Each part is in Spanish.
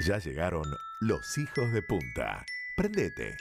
Ya llegaron los hijos de punta. Prendete.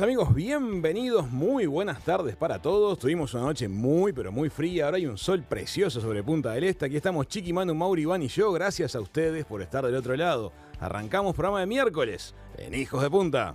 Amigos, bienvenidos, muy buenas tardes para todos. Tuvimos una noche muy, pero muy fría. Ahora hay un sol precioso sobre Punta del Este. Aquí estamos Chiqui, Manu, Mauri, Iván y yo. Gracias a ustedes por estar del otro lado. Arrancamos programa de miércoles en Hijos de Punta.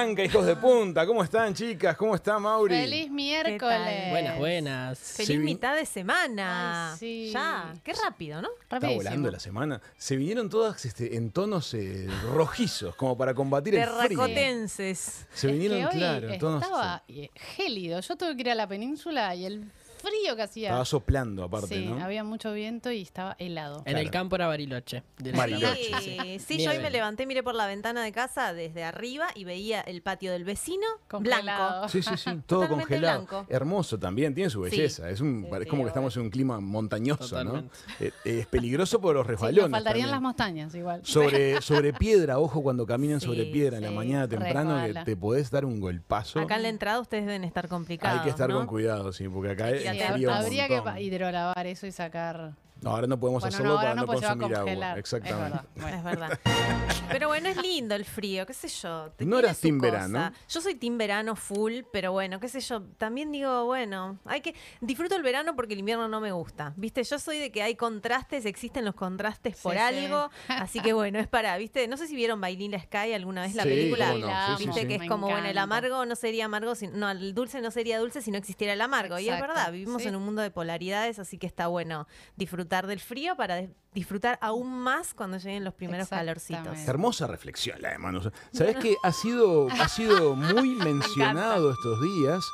Arranca, Hijos de Punta. ¿Cómo están, chicas? ¿Cómo está Mauri? Feliz miércoles. Buenas, buenas. Se Feliz vi- mitad de semana. Ay, sí. Ya, qué rápido, ¿no? Está Rapidísimo. volando la semana. Se vinieron todas este, en tonos eh, rojizos, como para combatir el frío. Terracotenses. Se Es vinieron, que hoy claro, en tonos. estaba eh, gélido. Yo tuve que ir a la península y el frío que hacía. Estaba soplando aparte, sí, ¿no? había mucho viento y estaba helado. En Claro. el campo era Bariloche. Bariloche. Sí, sí, yo hoy me levanté, miré por la ventana de casa desde arriba y veía el patio del vecino Congelado. blanco. Sí, sí, sí, todo Totalmente congelado. blanco. Hermoso también, tiene su Sí. belleza. Es, un, Sí, es sí, como que estamos en un clima montañoso, Totalmente. ¿no? Eh, eh, es peligroso por los resbalones. nos faltarían las montañas igual. Sobre, sobre piedra, ojo cuando caminen Sí, sobre piedra en la mañana temprano, resbala. que te podés dar un golpazo. Acá en la entrada ustedes deben estar complicados. Hay que estar ¿no? con cuidado, sí, porque acá habría que hidrolavar eso y sacar. No, ahora no podemos Bueno, hacerlo no, para no, consumir agua. Exactamente. Es verdad. Bueno. Es verdad. Pero bueno, es lindo el frío, qué sé yo. te ¿No eras team cosa. verano? Yo soy team verano full, pero bueno, qué sé yo. También digo, bueno, hay que disfruto el verano porque el invierno no me gusta. ¿Viste? Yo soy de que hay contrastes, existen los contrastes por Sí, sí. algo. Así que bueno, es para, ¿viste? No sé si vieron Bailila Sky alguna vez la Sí, película. no, sí, sí, Viste sí. que es Me como, bueno, el amargo no sería amargo, si- no, el dulce no sería dulce si no existiera el amargo. Y es verdad, vivimos sí. en un mundo de polaridades, así que está bueno disfrutar del frío para disfrutar aún más cuando lleguen los primeros calorcitos. Hermosa reflexión la de Manu. ¿Sabes que ha sido, ha sido muy mencionado estos días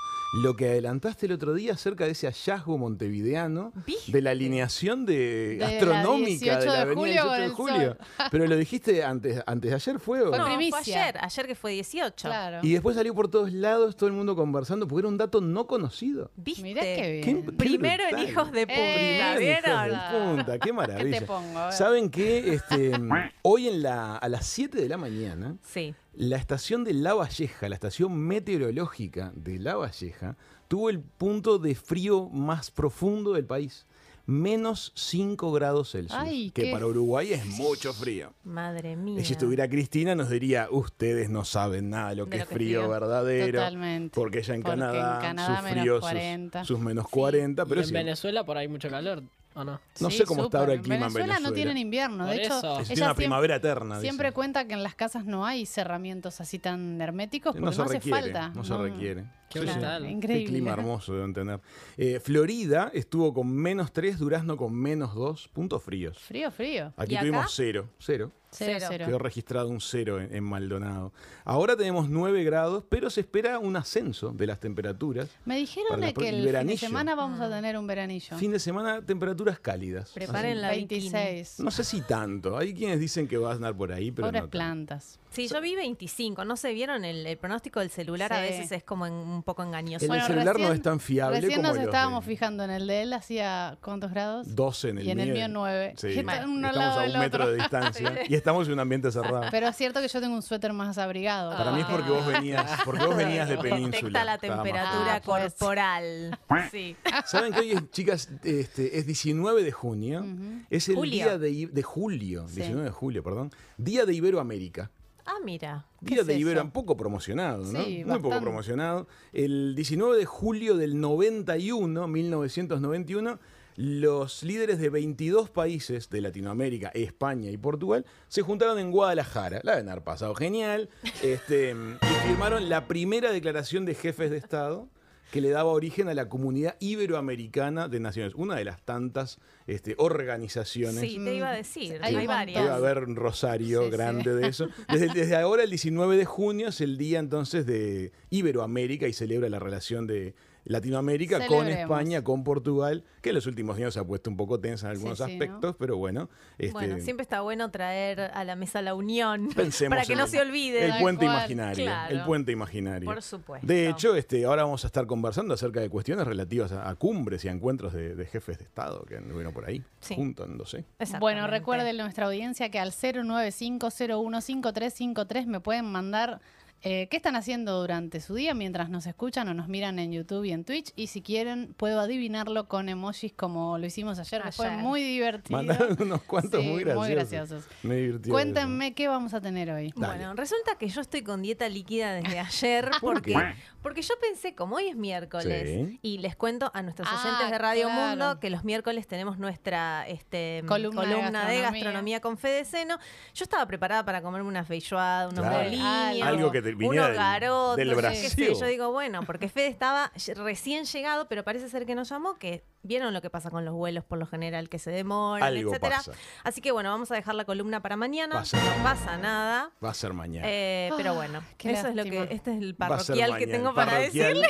lo que adelantaste el otro día acerca de ese hallazgo montevideano ¿Viste? de la alineación de, De la astronómica 18 de la de avenida julio 18 con de julio? Pero lo dijiste antes, antes de ayer, ¿fue? o Fue no? Fue ayer, ayer que fue 18. Claro. Y después salió por todos lados, todo el mundo conversando, porque era un dato no conocido. ¿Viste? Mirá qué Qué- bien. qué Primero en. Hijos de Punta, Eh, ¿vieron? Punta, qué maravilla. ¿Qué te pongo? A ver. ¿Saben qué? Este, hoy en la, a las 7 de la mañana, Sí. la estación de La Valleja, la estación meteorológica de La Valleja, tuvo el punto de frío más profundo del país. Menos 5 grados Celsius. Ay, que qué para Uruguay es mucho frío. Madre mía. Y si estuviera Cristina nos diría, ustedes no saben nada de lo que De lo es que frío frío. verdadero. Totalmente. Porque ya en Porque en Canadá, sus menos fríos, sus- 40. sus, menos 40. Y en sí, Venezuela por ahí mucho calor. ¿O no? No Sí, sé cómo está ahora el clima en Venezuela no tienen invierno. Por De hecho, eso. Es ella una siem- primavera eterna. siempre dicen. cuenta que en las casas no hay cerramientos así tan herméticos porque No no, se hace requiere. falta. No se requiere. Qué Sí, sí. brutal. Qué Increíble. clima hermoso deben tener. Eh, Florida estuvo con menos 3, Durazno con menos 2, puntos fríos. Frío, frío. Aquí ¿Y acá? tuvimos cero, cero. Cero, Cero. Quedó registrado un cero en, en Maldonado. Ahora tenemos 9 grados, pero se espera un ascenso de las temperaturas. Me dijeron de que el fin de veranillo. semana vamos a tener un veranillo. Fin de semana, temperaturas cálidas. Preparen la bikini. 26. No sé si tanto. Hay quienes dicen que va a andar por ahí, pero Pobres no tanto. plantas. Sí, yo vi 25. No sé, ¿vieron? El, el pronóstico del celular a veces es como en- un poco engañoso. El Bueno, celular no es tan fiable Recién como nos de- estábamos fijando en el de él, hacía ¿cuántos grados? 12 en el Y en el mío. mío 9. Sí. Y están uno al Estamos lado a un metro otro. de distancia y estamos en un ambiente cerrado. Pero es cierto que yo tengo un suéter más abrigado. Para mí es porque vos venías, porque vos venías de península. Detecta la temperatura Ah, pues. corporal. Sí. ¿Saben que hoy, es, chicas, este, es 19 de junio? Es el Julio. día de, de julio, 19 de julio, perdón. Día de Iberoamérica. Ah, mira. Día es de eso? Ibero, poco promocionado, ¿no? Sí, Muy poco promocionado. El 19 de julio del 91, 1991, los líderes de 22 países de Latinoamérica, España y Portugal se juntaron en Guadalajara. La deben haber pasado genial. Este, y firmaron la primera declaración de jefes de Estado que le daba origen a la comunidad iberoamericana de naciones, una de las tantas este, organizaciones Sí, te iba a decir. Hay varias. Debe haber un rosario Sí, sí. grande de eso. Desde, desde ahora, el 19 de junio, es el día entonces de Iberoamérica y celebra la relación de Latinoamérica con. España, con Portugal, que en los últimos años se ha puesto un poco tensa en algunos Sí, sí, ¿no? aspectos, pero bueno. Este, Bueno, siempre está bueno traer a la mesa la unión pensemos para que no el- se olvide. El puente cual, imaginario. claro. El puente imaginario. Por supuesto. De hecho, este, ahora vamos a estar conversando acerca de cuestiones relativas a, a cumbres y a encuentros de, de jefes de Estado que anduvieron por ahí, Sí. juntándose. Bueno, recuerden nuestra audiencia que al 095015353 me pueden mandar eh, qué están haciendo durante su día mientras nos escuchan o nos miran en YouTube y en Twitch. Y si quieren, puedo adivinarlo con emojis como lo hicimos ayer, que fue muy divertido. Mandaron unos cuantos Sí, muy graciosos. graciosos. Me divirtió Cuéntenme qué vamos a tener hoy. Dale. Bueno, resulta que yo estoy con dieta líquida desde ayer porque, qué? porque yo pensé, como hoy es miércoles, Sí. y les cuento a nuestros Ah, oyentes de Radio claro. Mundo que los miércoles tenemos nuestra este, Columna de de, gastronomía. gastronomía con Fede Seno. Yo estaba preparada para comerme una feijoada, unos Claro. boliños, Algo que te viniera unos del- qué Brasil. sé. Yo digo, bueno, porque Fede estaba recién llegado, pero parece ser que nos llamó, que vieron lo que pasa con los vuelos por lo general, que se demoran, Algo etcétera. pasa. Así que bueno, vamos a dejar la columna para mañana. Pasa. No pasa nada. Va a ser mañana. Eh, pero bueno, qué eso es lo que este es el parroquial que tengo para decirles.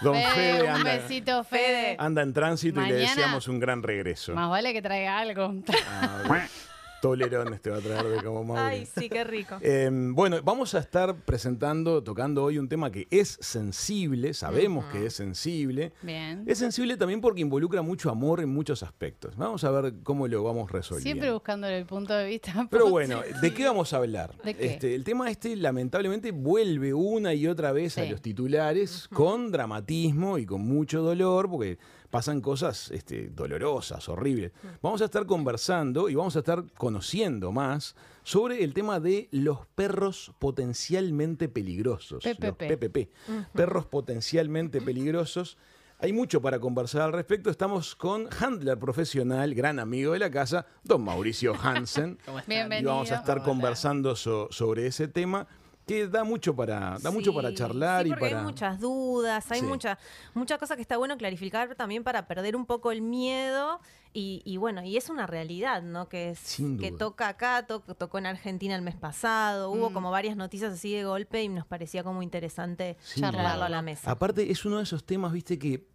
Don Fede, Fede un anda, besito, Fede. anda en tránsito y le deseamos un gran regreso. Más vale que traiga algo. Ah, Tolerones te va a traer de como Mauri. Ay, sí, qué rico. Eh, bueno, vamos a estar presentando, tocando hoy un tema que es sensible, sabemos que es sensible. Bien. Es sensible también porque involucra mucho amor en muchos aspectos. Vamos a ver cómo lo vamos resolviendo. Siempre buscando el punto de vista. Pero bueno, ¿de qué vamos a hablar? ¿De qué? Este, el tema este lamentablemente vuelve una y otra vez a los titulares con dramatismo y con mucho dolor, porque pasan cosas este, dolorosas, horribles. Vamos a estar conversando y vamos a estar conociendo más sobre el tema de los perros potencialmente peligrosos. Los PPP. PPP. Perros potencialmente peligrosos. Hay mucho para conversar al respecto. Estamos con handler profesional, gran amigo de la casa, don Mauricio Hansen. ¿Cómo están? Bienvenido. Y vamos a estar Hola. conversando so- sobre ese tema que da mucho para, da mucho para charlar sí, y porque para. hay muchas dudas, hay Sí. mucha, mucha cosa que está bueno clarificar también para perder un poco el miedo y, y bueno, y es una realidad, ¿no? Que, es, Sin que toca acá, to- tocó en Argentina el mes pasado, hubo Mm. como varias noticias así de golpe y nos parecía como interesante charlarlo a la mesa. Aparte, es uno de esos temas, viste, que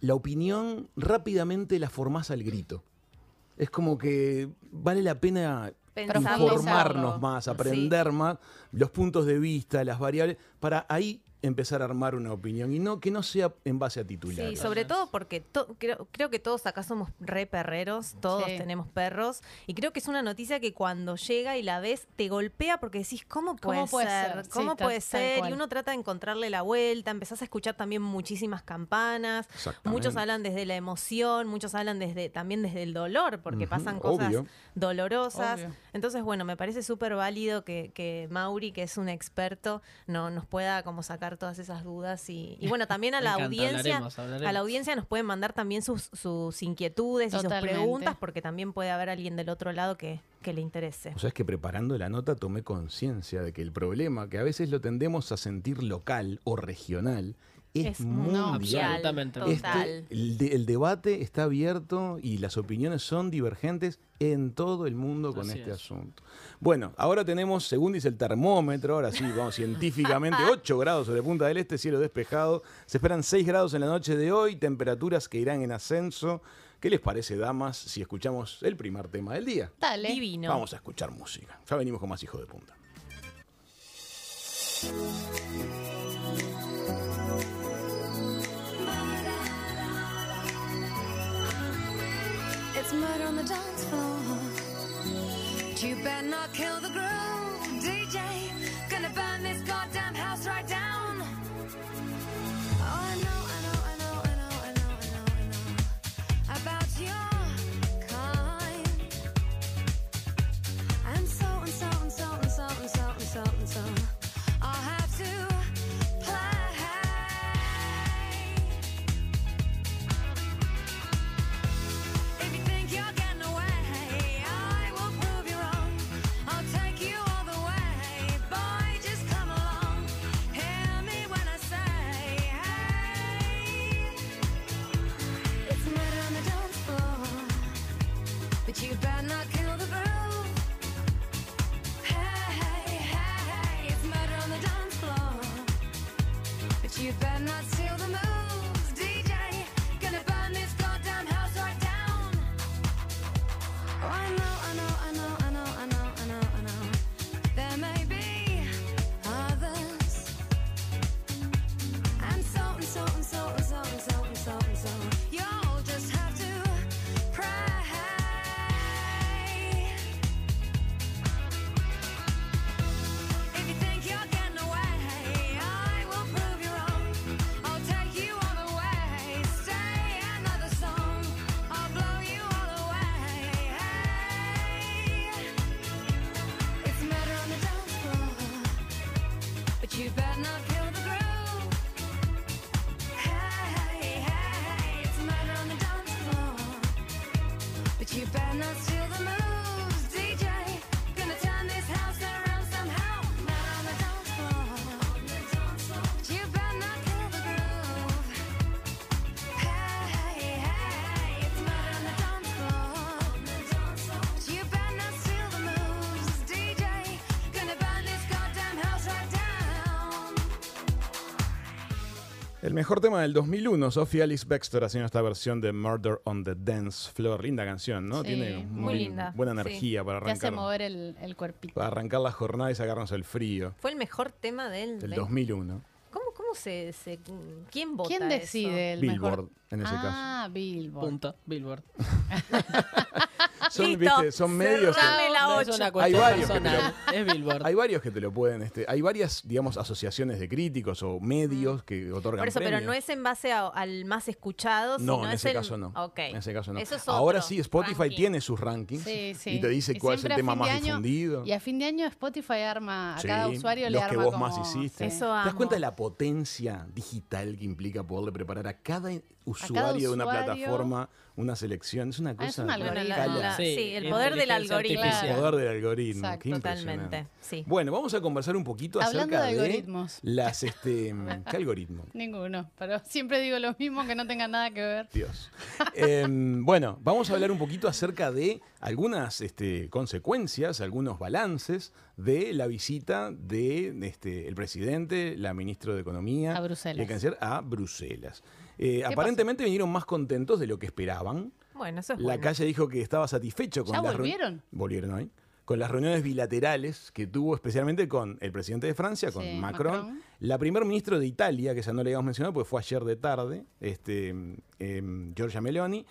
la opinión rápidamente la formás al grito. Es como que vale la pena Pensarlo. informarnos más, Sí. aprender más los puntos de vista, las variables, para ahí empezar a armar una opinión y no que no sea en base a titulares. Sí, sobre todo porque to- creo, creo que todos acá somos re perreros, todos Sí. tenemos perros, y creo que es una noticia que cuando llega y la ves te golpea porque decís, ¿cómo puede, ¿Cómo puede ser? ¿Cómo puede tal ser? Y uno trata de encontrarle la vuelta, empezás a escuchar también muchísimas campanas, muchos hablan desde la emoción, muchos hablan desde también desde el dolor, porque pasan cosas obvio. dolorosas. Obvio. Entonces, bueno, me parece súper válido que, que Mauri, que es un experto, no, nos pueda como sacar sacar todas esas dudas y, y bueno, también a la encanta, audiencia, hablaremos, hablaremos. a la audiencia nos pueden mandar también sus, sus inquietudes y sus Totalmente. preguntas porque también puede haber alguien del otro lado que, que le interese. O sea, es que preparando la nota tomé conciencia de que el problema, que a veces lo tendemos a sentir local o regional, es, Es mundial. Este- el, de- el debate está abierto y las opiniones son divergentes en todo el mundo con Así este es. asunto. Bueno, ahora tenemos, según dice el termómetro, ahora sí, vamos científicamente, 8 grados sobre Punta del Este, cielo despejado. Se esperan 6 grados en la noche de hoy, temperaturas que irán en ascenso. ¿Qué les parece, damas, si escuchamos el primer tema del día? Dale. Divino. Vamos a escuchar música. Ya venimos con más hijos de punta. Murder on the dance floor. But you better not kill the groove, DJ. Gonna burn this till the moon. El mejor tema del 2001, Sophie Alice Baxter haciendo esta versión de Murder on the Dance Floor. Linda canción, ¿no? Sí, Tiene muy linda, buena sí. energía para Te hace arrancar, mover el, el cuerpito. para arrancar la jornada y sacarnos el frío. Fue el mejor tema del, Del del- 2001. ¿Cómo, cómo se, se- quién vota ¿Quién eso? decide el Billboard, mejor? en ese ah, Billboard. Punto. Billboard. Son, Listo, viste, son medios. que- la es cuestión varios que te personal. Es Billboard. hay varios que te lo pueden, este, hay varias, digamos, asociaciones de críticos o medios que otorgan Por eso, pero premios. no es en base a- al más escuchado, No, sino en es ese el- caso no. Ok. En ese caso no. Eso es Ahora otro sí, Spotify ranking. tiene sus rankings Sí, sí. y te dice Y cuál es el siempre a tema fin más año- difundido. Y a fin de año Spotify arma, a Sí, cada usuario le los arma que vos como- más hiciste. sí. Eso ¿Te das amo. cuenta de la potencia digital que implica poderle preparar a cada usuario de una usuario. plataforma una selección? Es una Ah, es cosa un algoritmo. Sí, sí, el poder del algoritmo. el poder del algoritmo. Exacto. Qué impresionante. Totalmente, sí. Bueno, vamos a conversar un poquito Hablando acerca de de, algoritmos. las este ¿qué algoritmo? Ninguno, pero siempre digo lo mismo que no tenga nada que ver. Dios. Em, bueno, vamos a hablar un poquito acerca de algunas este, consecuencias, algunos balances de la visita de este, el presidente, la ministra de Economía A Bruselas. y el canciller a Bruselas. Eh, aparentemente vinieron más contentos de lo que esperaban. Bueno, eso es La bueno. calle dijo que estaba satisfecho con ¿Ya las volvieron? Volvieron hoy. Con las reuniones bilaterales que tuvo especialmente con el presidente de Francia, con Sí, Macron, Macron. la primer ministra de Italia, que ya no le habíamos mencionado porque fue ayer de tarde, este, em, Giorgia Meloni,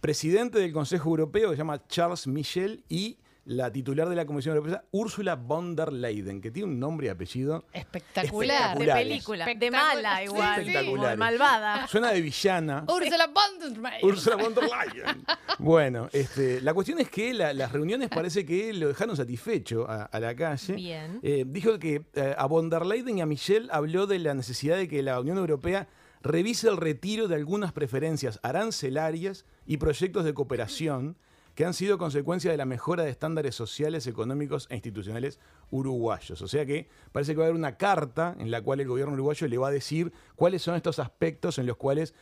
presidente del Consejo Europeo, que se llama Charles Michel, y la titular de la Comisión Europea, Úrsula von der Leyen, que tiene un nombre y apellido. Espectacular. De película. De Espectacular. mala igual. Sí. Espectaculares. malvada. Suena de villana. Úrsula von der Leyen. Ursula von der Leyen. Bueno, este, la cuestión es que la- las reuniones parece que lo dejaron satisfecho a, a la calle. Bien. Eh, dijo que eh, a von der Leyen y a Michelle habló de la necesidad de que la Unión Europea revise el retiro de algunas preferencias arancelarias y proyectos de cooperación que han sido consecuencia de la mejora de estándares sociales, económicos e institucionales uruguayos. O sea que parece que va a haber una carta en la cual el gobierno uruguayo le va a decir cuáles son estos aspectos en los cuales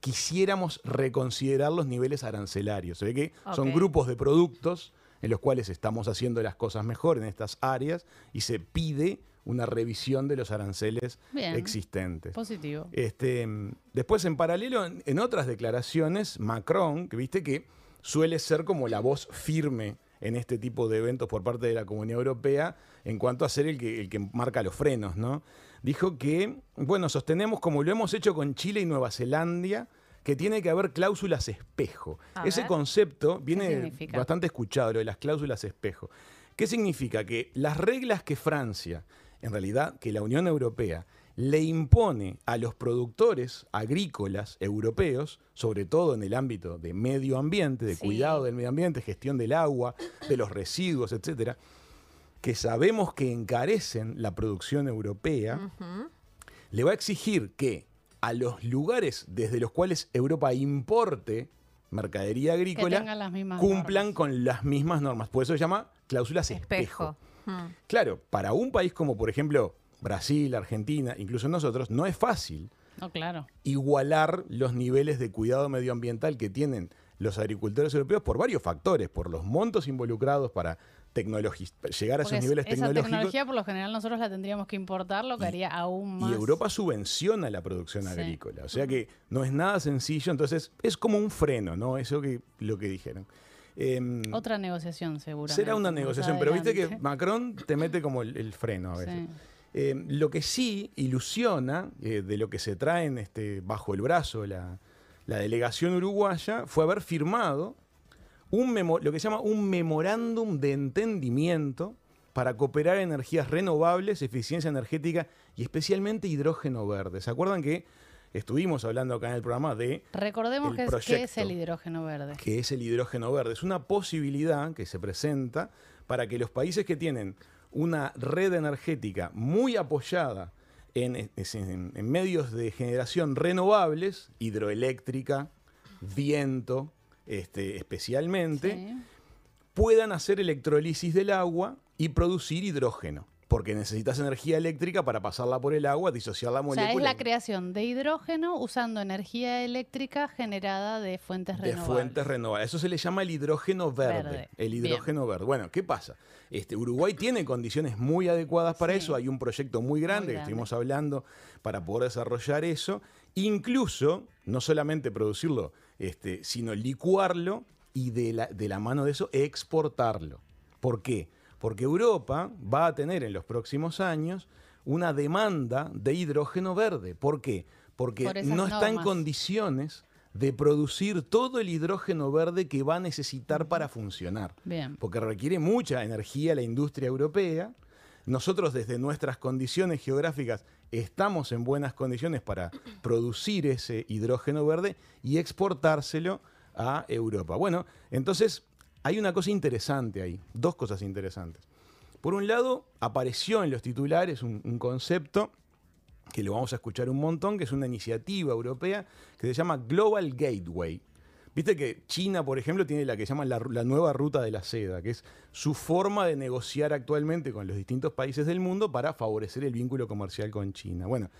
quisiéramos reconsiderar los niveles arancelarios. Se ve que son grupos de productos en los cuales estamos haciendo las cosas mejor en estas áreas y se pide una revisión de los aranceles Bien. existentes. Positivo. Este, después, en paralelo, en, en otras declaraciones, Macron, que viste que suele ser como la voz firme en este tipo de eventos por parte de la Comunidad Europea en cuanto a ser el que, el que marca los frenos, ¿no? Dijo que, bueno, sostenemos como lo hemos hecho con Chile y Nueva Zelanda, que tiene que haber cláusulas espejo. A Ese ver. concepto viene bastante escuchado, lo de las cláusulas espejo. ¿Qué significa? Que las reglas que Francia, en realidad que la Unión Europea, le impone a los productores agrícolas europeos, sobre todo en el ámbito de medio ambiente, de Sí. cuidado del medio ambiente, gestión del agua, de los residuos, etcétera, que sabemos que encarecen la producción europea, le va a exigir que a los lugares desde los cuales Europa importe mercadería agrícola cumplan normas. con las mismas normas. Por eso se llama cláusulas espejo. Espejo. Claro, para un país como por ejemplo Brasil, Argentina, incluso nosotros, no es fácil No, claro. igualar los niveles de cuidado medioambiental que tienen los agricultores europeos por varios factores, por los montos involucrados para llegar a Porque esos niveles esa tecnológicos. tecnología por lo general nosotros la tendríamos que importar, lo que haría aún más. Y Europa subvenciona la producción Sí. agrícola. O sea que no es nada sencillo. Entonces es como un freno, ¿no? Eso que lo que dijeron. Em, Otra negociación, seguramente. será una negociación, pero viste que. Macron te mete como el, el freno a veces. Sí. Eh, lo que sí ilusiona eh, de lo que se traen este, bajo el brazo la, la delegación uruguaya fue haber firmado un memo- lo que se llama un memorándum de entendimiento para cooperar en energías renovables, eficiencia energética y especialmente hidrógeno verde. ¿Se acuerdan que estuvimos hablando acá en el programa de Recordemos el que es, el hidrógeno verde. que es el hidrógeno verde. Es una posibilidad que se presenta para que los países que tienen una red energética muy apoyada en, es- en- en medios de generación renovables, hidroeléctrica, viento, este, especialmente, Sí. puedan hacer electrolisis del agua y producir hidrógeno. Porque necesitas energía eléctrica para pasarla por el agua, disociar la O molécula. sea, es la creación de hidrógeno usando energía eléctrica generada de fuentes de renovables. fuentes renovables. Eso se le llama el hidrógeno verde. Verde. El Bien. hidrógeno verde. Bueno, ¿qué pasa? Este, Uruguay tiene condiciones muy adecuadas para Sí. eso. Hay un proyecto muy grande que grande. estuvimos hablando para poder desarrollar eso. Incluso, no solamente producirlo, este, sino licuarlo y de la, de la mano de eso exportarlo. ¿Por qué? Porque Europa va a tener en los próximos años una demanda de hidrógeno verde. ¿Por qué? Porque Por no está en condiciones de producir todo el hidrógeno verde que va a necesitar para funcionar. Bien. Porque requiere mucha energía la industria europea. Nosotros desde nuestras condiciones geográficas estamos en buenas condiciones para producir ese hidrógeno verde y exportárselo a Europa. Bueno, entonces hay una cosa interesante ahí, dos cosas interesantes. Por un lado, apareció en los titulares un, concepto que lo vamos a escuchar un montón, que es una iniciativa europea que se llama Global Gateway. Viste que China, por ejemplo, tiene la que llaman la, la nueva ruta de la seda, que es su forma de negociar actualmente con los distintos países del mundo para favorecer el vínculo comercial con China. Bueno,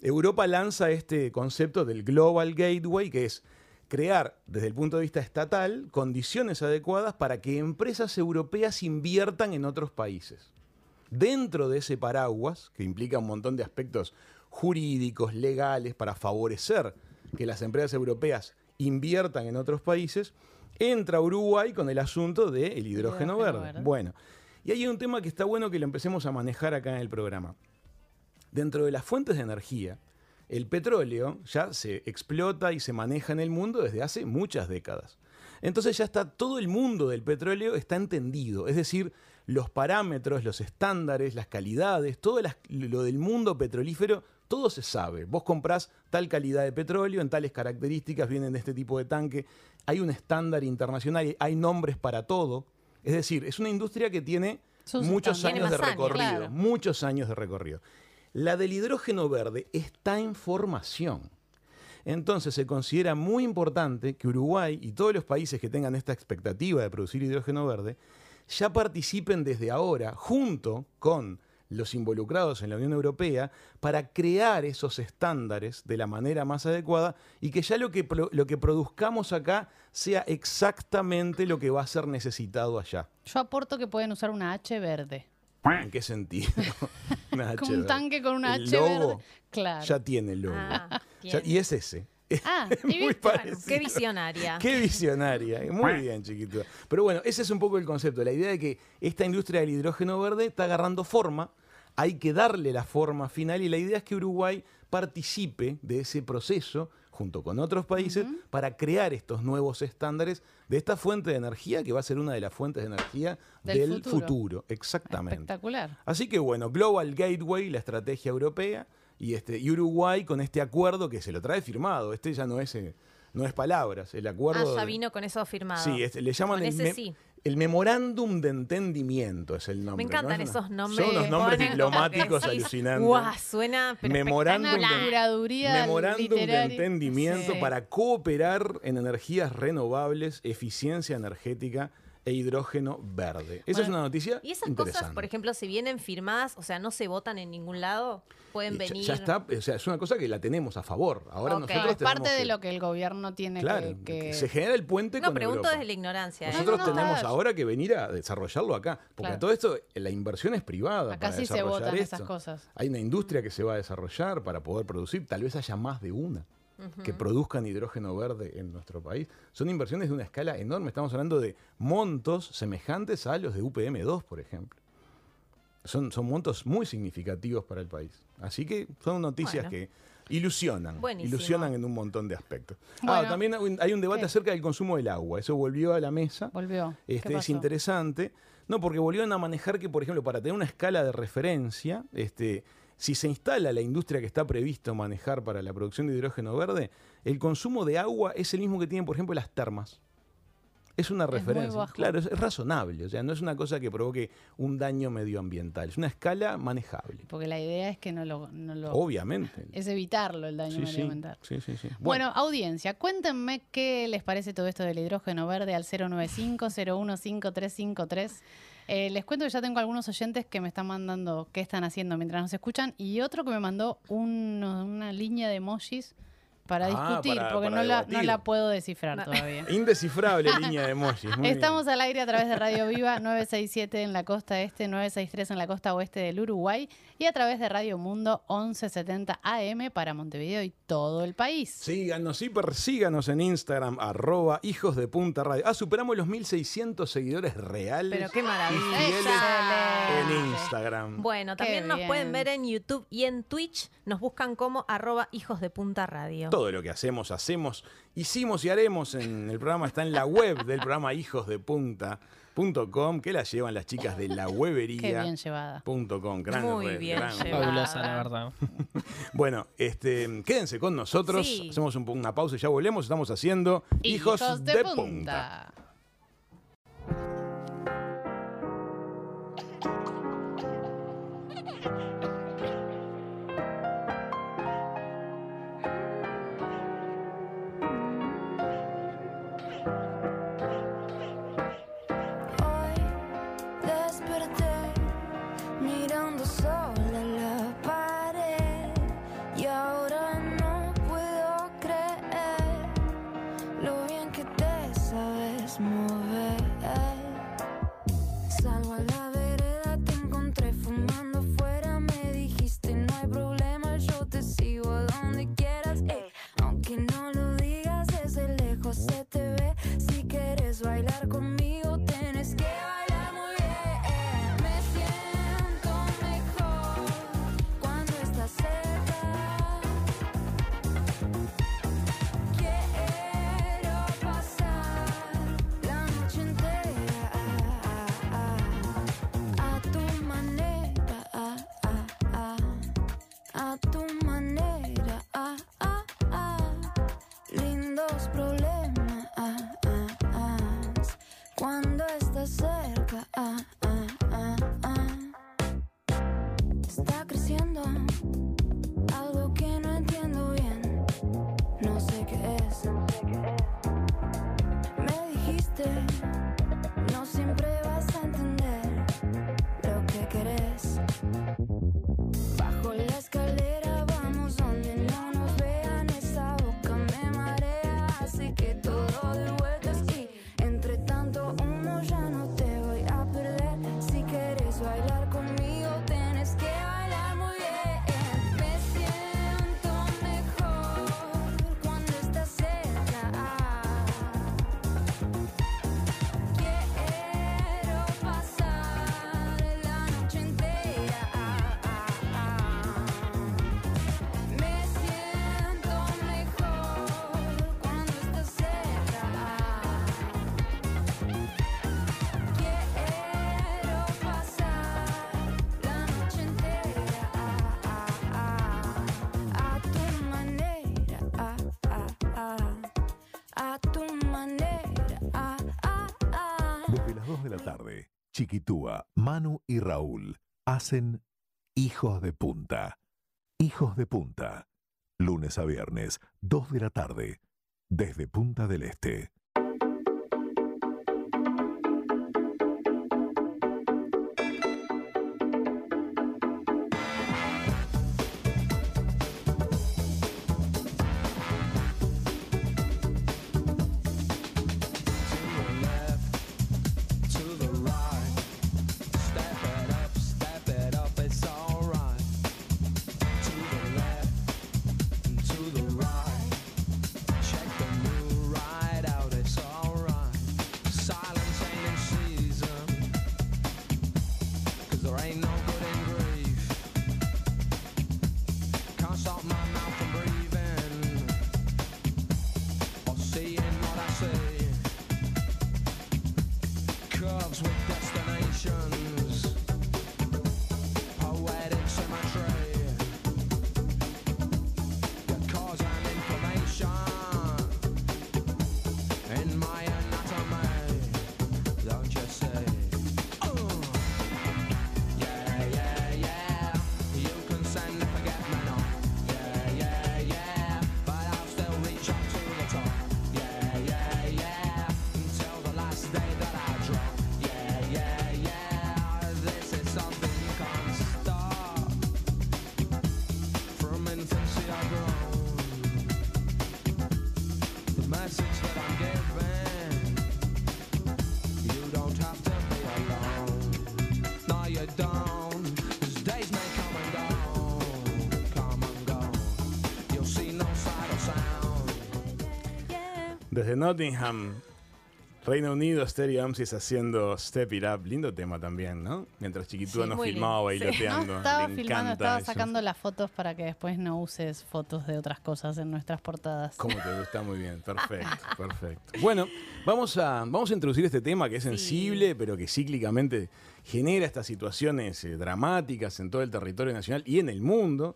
Europa lanza este concepto del Global Gateway, que es crear, desde el punto de vista estatal, condiciones adecuadas para que empresas europeas inviertan en otros países. Dentro de ese paraguas, que implica un montón de aspectos jurídicos, legales, para favorecer que las empresas europeas inviertan en otros países, entra Uruguay con el asunto del hidrógeno, Hidrógeno verde. verde. Bueno, y hay un tema que está bueno que lo empecemos a manejar acá en el programa. Dentro de las fuentes de energía, el petróleo ya se explota y se maneja en el mundo desde hace muchas décadas. Entonces ya está todo el mundo del petróleo está entendido, es decir, los parámetros, los estándares, las calidades, todo las- lo del mundo petrolífero, todo se sabe. Vos comprás tal calidad de petróleo, en tales características, vienen de este tipo de tanque, hay un estándar internacional, hay nombres para todo. Es decir, es una industria que tiene Sus muchos años de Tiene más años, recorrido, claro. muchos años de recorrido. La del hidrógeno verde está en formación. Entonces se considera muy importante que Uruguay y todos los países que tengan esta expectativa de producir hidrógeno verde ya participen desde ahora, junto con los involucrados en la Unión Europea, para crear esos estándares de la manera más adecuada y que ya lo que, lo que produzcamos acá sea exactamente lo que va a ser necesitado allá. Yo aporto que pueden usar una H verde. ¿En qué sentido? Una un tanque con una El H logo verde. Claro. Ya tiene el logo. Ah, Ya- y es ese. Ah, Muy parecido. Qué visionaria. Qué visionaria. Muy bien, chiquito. Pero bueno, ese es un poco el concepto. La idea de que esta industria del hidrógeno verde está agarrando forma. Hay que darle la forma final y la idea es que Uruguay participe de ese proceso junto con otros países para crear estos nuevos estándares de esta fuente de energía que va a ser una de las fuentes de energía Del del, futuro. futuro. Exactamente. Espectacular. Así que bueno, Global Gateway, la estrategia europea, y, este, y Uruguay con este acuerdo que se lo trae firmado. Este ya no es, eh, no es palabras, el Ah, acuerdo. ya de- vino con eso firmado. Sí, este, le llaman Con el, ese sí. El memorándum de entendimiento, es el nombre. Me encantan ¿no? Es esos nombres. Son unos nombres Ponen diplomáticos sí. alucinantes. Guau, suena pero Memorándum de entendimiento Sí. para cooperar en energías renovables, eficiencia energética e hidrógeno verde. Esa es una noticia Y esas interesante. cosas, por ejemplo, si vienen firmadas, o sea, no se votan en ningún lado, pueden Y venir. Ya, está, o sea, es una cosa que la tenemos a favor. Ahora nosotros Es parte de que- lo que el gobierno tiene Claro, que, que- se genera el puente No, con pregunto Europa. desde la ignorancia. ¿eh? Nosotros No, no, no, tenemos ahora que venir a desarrollarlo acá, porque Claro. todo esto, la inversión es privada. Acá para sí se votan esto. esas cosas. Hay una industria que se va a desarrollar para poder producir, tal vez haya más de una que produzcan hidrógeno verde en nuestro país. Son inversiones de una escala enorme, estamos hablando de montos semejantes a los de UPM2, por ejemplo. Son, son montos muy significativos para el país. Así que son noticias Bueno. que ilusionan, Buenísimo. ilusionan en un montón de aspectos. ah, también hay un- debate ¿Qué? acerca del consumo del agua. Eso volvió a la mesa. Volvió. ¿Qué Este, es interesante. No, porque volvieron a manejar que, por ejemplo, para tener una escala de referencia, este, si se instala la industria que está previsto manejar para la producción de hidrógeno verde, el consumo de agua es el mismo que tienen, por ejemplo, las termas. Es una referencia. bajo. Claro, es, es razonable. O sea, no es una cosa que provoque un daño medioambiental. Es una escala manejable. Porque la idea es que no lo... No lo Obviamente. es evitarlo el daño Sí, medioambiental. sí, sí, sí. Bueno, audiencia, cuéntenme qué les parece todo esto del hidrógeno verde al 095-015353. Eh, les cuento que ya tengo algunos oyentes que me están mandando qué están haciendo mientras nos escuchan y otro que me mandó un- una línea de emojis para Ah, discutir, para- porque para no, la, no la puedo descifrar todavía. Indescifrable línea de emojis. muy bien. Estamos al aire a través de Radio Viva 967 en la costa este, 963 en la costa oeste del Uruguay y a través de Radio Mundo 1170 AM para Montevideo y todo el país. Síganos y persíganos en Instagram, arroba hijos de punta radio. Ah, superamos los 1600 seguidores reales. Pero qué maravilla. en Instagram. Bueno, Qué también nos bien. pueden ver en YouTube y en Twitch. Nos buscan como arroba hijos de punta radio. Todo lo que hacemos, hacemos, hicimos y haremos en el programa está en la web del programa hijos de punta.com que la llevan las chicas de la Qué webería. bien llevada. Punto com, gran Muy red, bien gran red. llevada. Fabulosa, la verdad. Bueno, este, quédense con nosotros, Sí. hacemos un una pausa y ya volvemos. Estamos haciendo Hijos, de, punta. está creciendo algo que no entiendo bien. No sé qué es. Me dijiste. Hacen Hijos de Punta. Hijos de Punta. Lunes a viernes, 2 de la tarde, desde Punta del Este. Desde Nottingham, Reino Unido, Stereo Amsis haciendo Step It Up. Lindo tema también, ¿no? Mientras Chiquitúa Sí, nos filmaba lindo. Sí. bailoteando. No, estaba Le filmando, estaba eso. sacando las fotos para que después no uses fotos de otras cosas en nuestras portadas. ¿Cómo te gusta? Muy bien, perfecto, perfecto. Bueno, vamos a, vamos a introducir este tema que es sensible, pero que cíclicamente genera estas situaciones eh, dramáticas en todo el territorio nacional y en el mundo.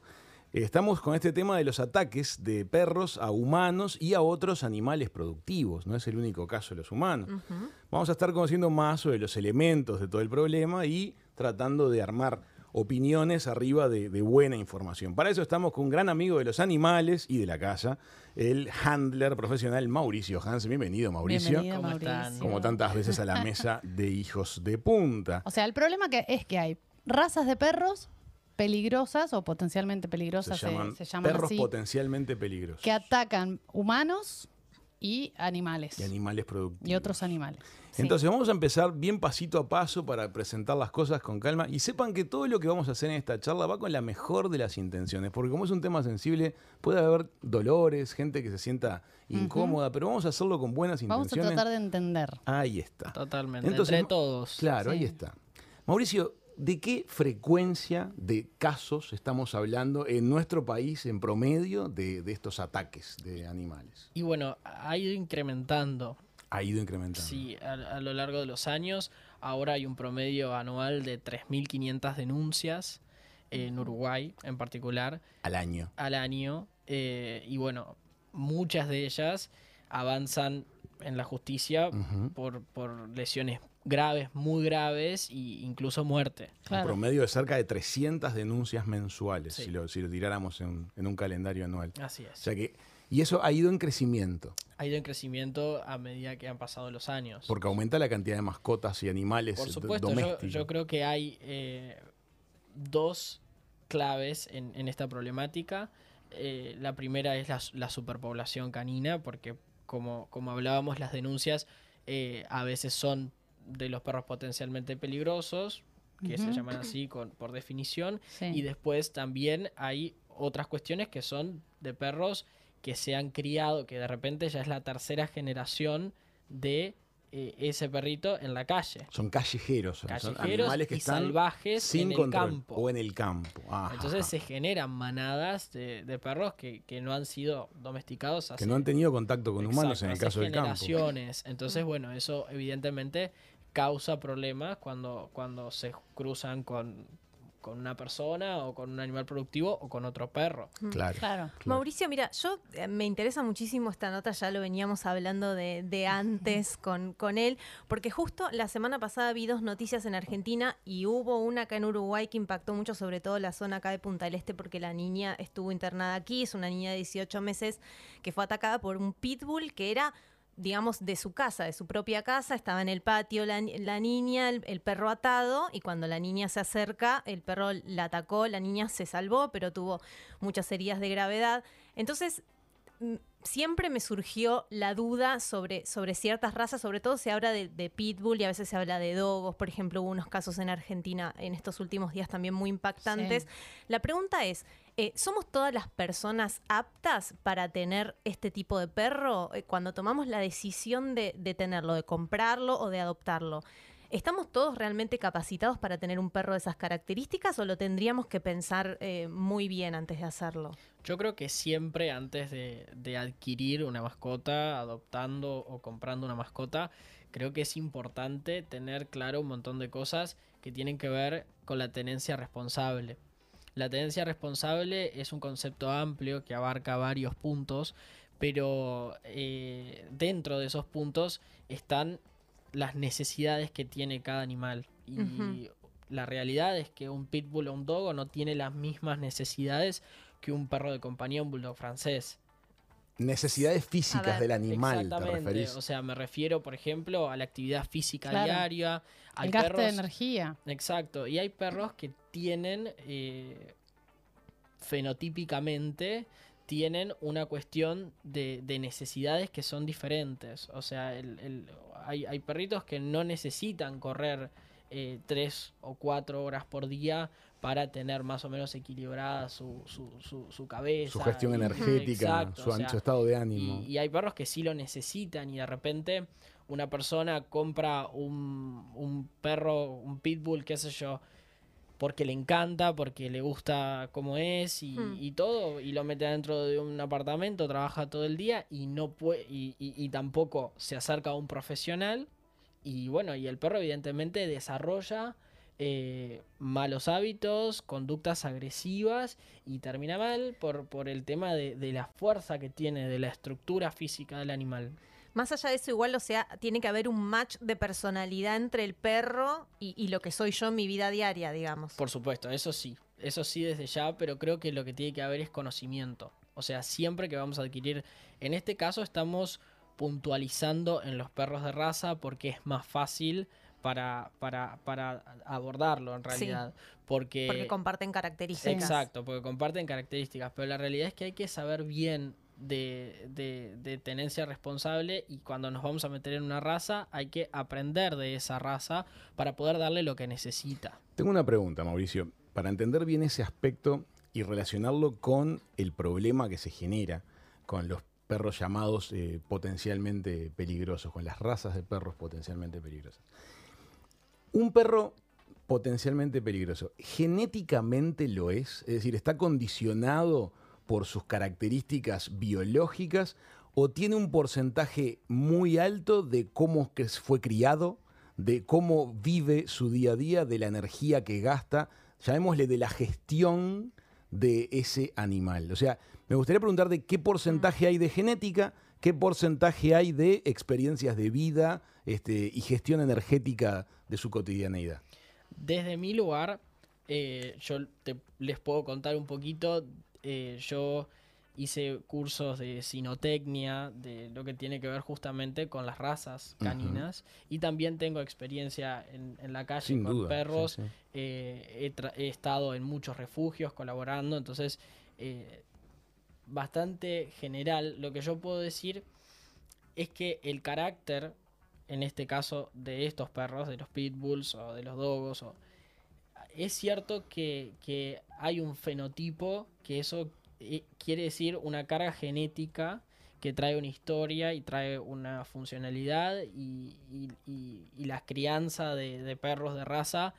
Estamos con este tema de los ataques de perros a humanos y a otros animales productivos. No es el único caso de los humanos. Vamos a estar conociendo más sobre los elementos de todo el problema y tratando de armar opiniones arriba de, de buena información. Para eso estamos con un gran amigo de los animales y de la casa, el handler profesional Mauricio Hansen. Bienvenido, Mauricio. Bienvenido, ¿Cómo Mauricio. están? Como tantas veces a la mesa de hijos de punta. O sea, el problema que es que hay razas de perros peligrosas o potencialmente peligrosas, se, llaman se llaman perros así, potencialmente peligrosos. que atacan humanos y animales. Y animales productivos. y otros animales. Sí. Entonces vamos a empezar bien pasito a paso para presentar las cosas con calma y sepan que todo lo que vamos a hacer en esta charla va con la mejor de las intenciones, porque como es un tema sensible puede haber dolores, gente que se sienta incómoda, pero vamos a hacerlo con buenas Vamos a intenciones. tratar de entender. Ahí está. Totalmente. Entonces, Entre todos. Claro, ahí está. Mauricio, ¿de qué frecuencia de casos estamos hablando en nuestro país en promedio de, de estos ataques de animales? Y bueno, ha ido incrementando. Ha ido incrementando. Sí, a, a lo largo de los años. Ahora hay un promedio anual de 3.500 denuncias en Uruguay en particular Al año. al año. eh, y bueno, muchas de ellas avanzan en la justicia por, por lesiones graves, muy graves e incluso muerte. Un promedio de cerca de 300 denuncias mensuales, Sí. si, lo, si lo tiráramos en, un- en un calendario anual. Así O es. sea que, y eso ha ido en crecimiento, Ha ido en crecimiento a medida que han pasado los años. porque aumenta la cantidad de mascotas y animales Por do- supuesto, yo, domésticos. yo creo que hay eh, dos claves en, en esta problemática. Eh, la primera es la, la superpoblación canina, porque como, como hablábamos, las denuncias eh, a veces son de los perros potencialmente peligrosos, que se llaman así con, por definición, Sí. y después también hay otras cuestiones que son de perros que se han criado, que de repente ya es la tercera generación de eh, ese perrito en la calle. Son callejeros, son, son Callejeros animales que y están salvajes sin en el control campo. o en el campo. Ajá. Entonces se generan manadas de, de perros que, que no han sido domesticados hace que no han tenido contacto con humanos en el caso del campo. Entonces, bueno, eso evidentemente causa problemas cuando, cuando se cruzan con, con una persona o con un animal productivo o con otro perro. Claro. Claro. Mauricio, mira, yo eh, me interesa muchísimo esta nota, ya lo veníamos hablando de, de antes con, con él, porque justo la semana pasada vi dos noticias en Argentina y hubo una acá en Uruguay que impactó mucho, sobre todo la zona acá de Punta del Este, porque la niña estuvo internada aquí, es una niña de 18 meses que fue atacada por un pitbull que era digamos, de su casa, de su propia casa, estaba en el patio la, ni- la niña, el, el perro atado, y cuando la niña se acerca, el perro la atacó, la niña se salvó, pero tuvo muchas heridas de gravedad. Entonces, mm, siempre me surgió la duda sobre, sobre ciertas razas, sobre todo se habla de, de pitbull y a veces se habla de dogos, por ejemplo, hubo unos casos en Argentina en estos últimos días también muy impactantes. Sí. La pregunta es, eh, ¿somos todas las personas aptas para tener este tipo de perro eh, cuando tomamos la decisión de, tenerlo, de comprarlo o de adoptarlo? ¿Estamos todos realmente capacitados para tener un perro de esas características o lo tendríamos que pensar eh, muy bien antes de hacerlo? Yo creo que siempre antes de adquirir una mascota, adoptando o comprando una mascota, creo que es importante tener claro un montón de cosas que tienen que ver con la tenencia responsable. La tenencia responsable es un concepto amplio que abarca varios puntos, pero eh, dentro de esos puntos están las necesidades que tiene cada animal. Y la realidad es que un pitbull o un dogo no tiene las mismas necesidades que un perro de compañía, un bulldog francés. Necesidades físicas ver, del animal, ¿te referís? O sea, me refiero, por ejemplo, a la actividad física Claro. diaria. Hay El gasto de energía. Exacto. Y hay perros que tienen, eh, fenotípicamente, tienen una cuestión de, de necesidades que son diferentes. O sea, el- el- hay, hay perritos que no necesitan correr eh, tres o cuatro horas por día para tener más o menos equilibrada su, su, su- su cabeza. Su gestión y- energética, Exacto, su, o sea, su estado de ánimo. y, y hay perros que sí lo necesitan y de repente una persona compra un, un perro, un pitbull, qué sé yo, porque le encanta, porque le gusta cómo es y, Hmm. y todo, y lo mete dentro de un apartamento, trabaja todo el día y no puede, y, y- y tampoco se acerca a un profesional. Y bueno, y el perro evidentemente desarrolla eh, malos hábitos, conductas agresivas y termina mal por, por el tema de, de la fuerza que tiene, de la estructura física del animal. Más allá de eso, igual, o sea, tiene que haber un match de personalidad entre el perro y, y lo que soy yo en mi vida diaria, digamos. Por supuesto, eso sí, eso sí desde ya, pero creo que lo que tiene que haber es conocimiento. O sea, siempre que vamos a adquirir, en este caso estamos puntualizando en los perros de raza porque es más fácil para, para, para abordarlo en Sí. realidad. Porque, Porque comparten características. Exacto, porque comparten características, pero la realidad es que hay que saber bien de, de- tenencia responsable y cuando nos vamos a meter en una raza hay que aprender de esa raza para poder darle lo que necesita. Tengo una pregunta, Mauricio. Para entender bien ese aspecto y relacionarlo con el problema que se genera con los perros llamados eh, potencialmente peligrosos, con las razas de perros potencialmente peligrosas. Un perro potencialmente peligroso, ¿genéticamente lo es? Es decir, ¿está condicionado por sus características biológicas o tiene un porcentaje muy alto de cómo fue criado, de cómo vive su día a día, de la energía que gasta, llamémosle de la gestión de ese animal? O sea, me gustaría preguntar de qué porcentaje hay de genética, qué porcentaje hay de experiencias de vida este, y gestión energética de su cotidianeidad. Desde mi lugar, eh, yo les puedo contar un poquito. Eh, yo hice cursos de sinotecnia, de lo que tiene que ver justamente con las razas caninas. Y también tengo experiencia en, en la calle Sin con duda. perros. sí. eh, he estado en muchos refugios colaborando, entonces eh, bastante general. Lo que yo puedo decir es que el carácter, en este caso de estos perros, de los pitbulls o de los dogos, o- es cierto que, que hay un fenotipo que eso eh, quiere decir una carga genética que trae una historia y trae una funcionalidad y, y- y- y la crianza de, de perros de raza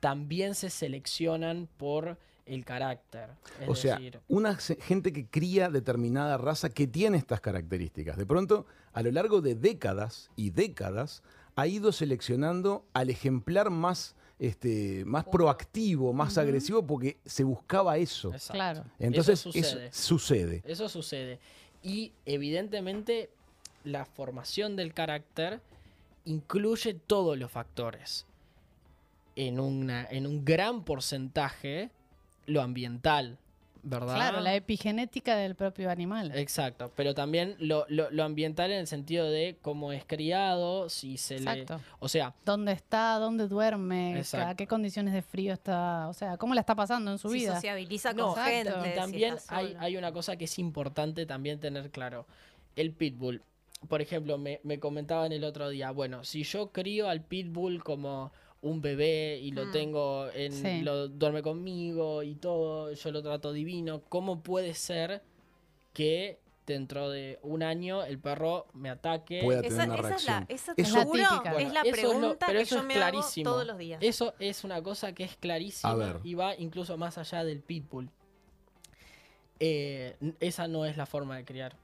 también se seleccionan por el carácter. Es O sea, decir, una gente que cría determinada raza que tiene estas características. De pronto, a lo largo de décadas y décadas, ha ido seleccionando al ejemplar más este, más proactivo, más agresivo, porque se buscaba eso. Exacto. Claro. Entonces, Eso eso sucede. sucede. Eso sucede. Y evidentemente la formación del carácter incluye todos los factores. En, una, en un gran porcentaje, lo ambiental, ¿verdad? Claro, la epigenética del propio animal. Exacto, pero también lo, lo- lo ambiental en el sentido de cómo es criado, si se Exacto. le... O sea, ¿Dónde está? ¿Dónde duerme? Exacto. ¿A qué condiciones de frío está? O sea, ¿cómo la está pasando en su Si vida? sociabiliza con gente. Y también hay una cosa que es importante también tener claro. El pitbull. Por ejemplo, me, me comentaban el otro día, bueno, si yo crío al pitbull como un bebé y lo Mm. tengo en Sí. lo duerme conmigo y todo, yo lo trato divino, ¿cómo puede ser que dentro de un año el perro me ataque? Pueda tener Esa, una esa es la, reacción. esa Eso- te juro, Es la típica. es la Eso es lo- pero que eso yo es me clarísimo. hago todos los días. Eso es una cosa que es clarísima y va incluso más allá del pitbull. Eh, esa no es la forma de criar.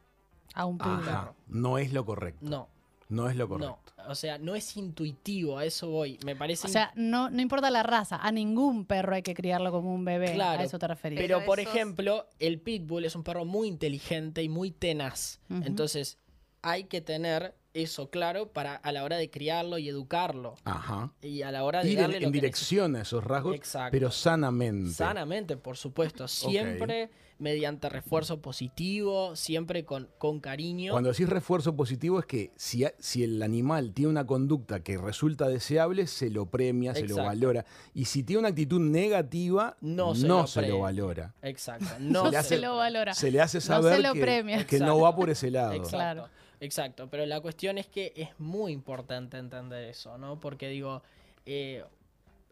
A un pitbull. Ajá. No es lo correcto. No, No es lo no. correcto. O sea, no es intuitivo, a eso voy. Me parece. O sea, no, no importa la raza, a ningún perro hay que criarlo como un bebé. Claro, a eso te referís. Pero, Pero por esos- ejemplo, el pitbull es un perro muy inteligente y muy tenaz. Entonces, hay que tener eso claro para a la hora de criarlo y educarlo. Ajá. Y a la hora de Ir en, darle lo en que dirección a esos rasgos, Exacto. pero sanamente. Sanamente, por supuesto. Siempre mediante refuerzo positivo, siempre con, con cariño. Cuando decís refuerzo positivo es que si, si el animal tiene una conducta que resulta deseable, se lo premia, se lo valora. Y si tiene una actitud negativa, No se lo se lo valora. Exacto. No, No, le se hace- lo valora. Se le hace No se saber lo que, premia. que no va por ese lado. Exacto, Claro. Exacto. Pero la cuestión es que es muy importante entender eso, ¿no? Porque digo, eh,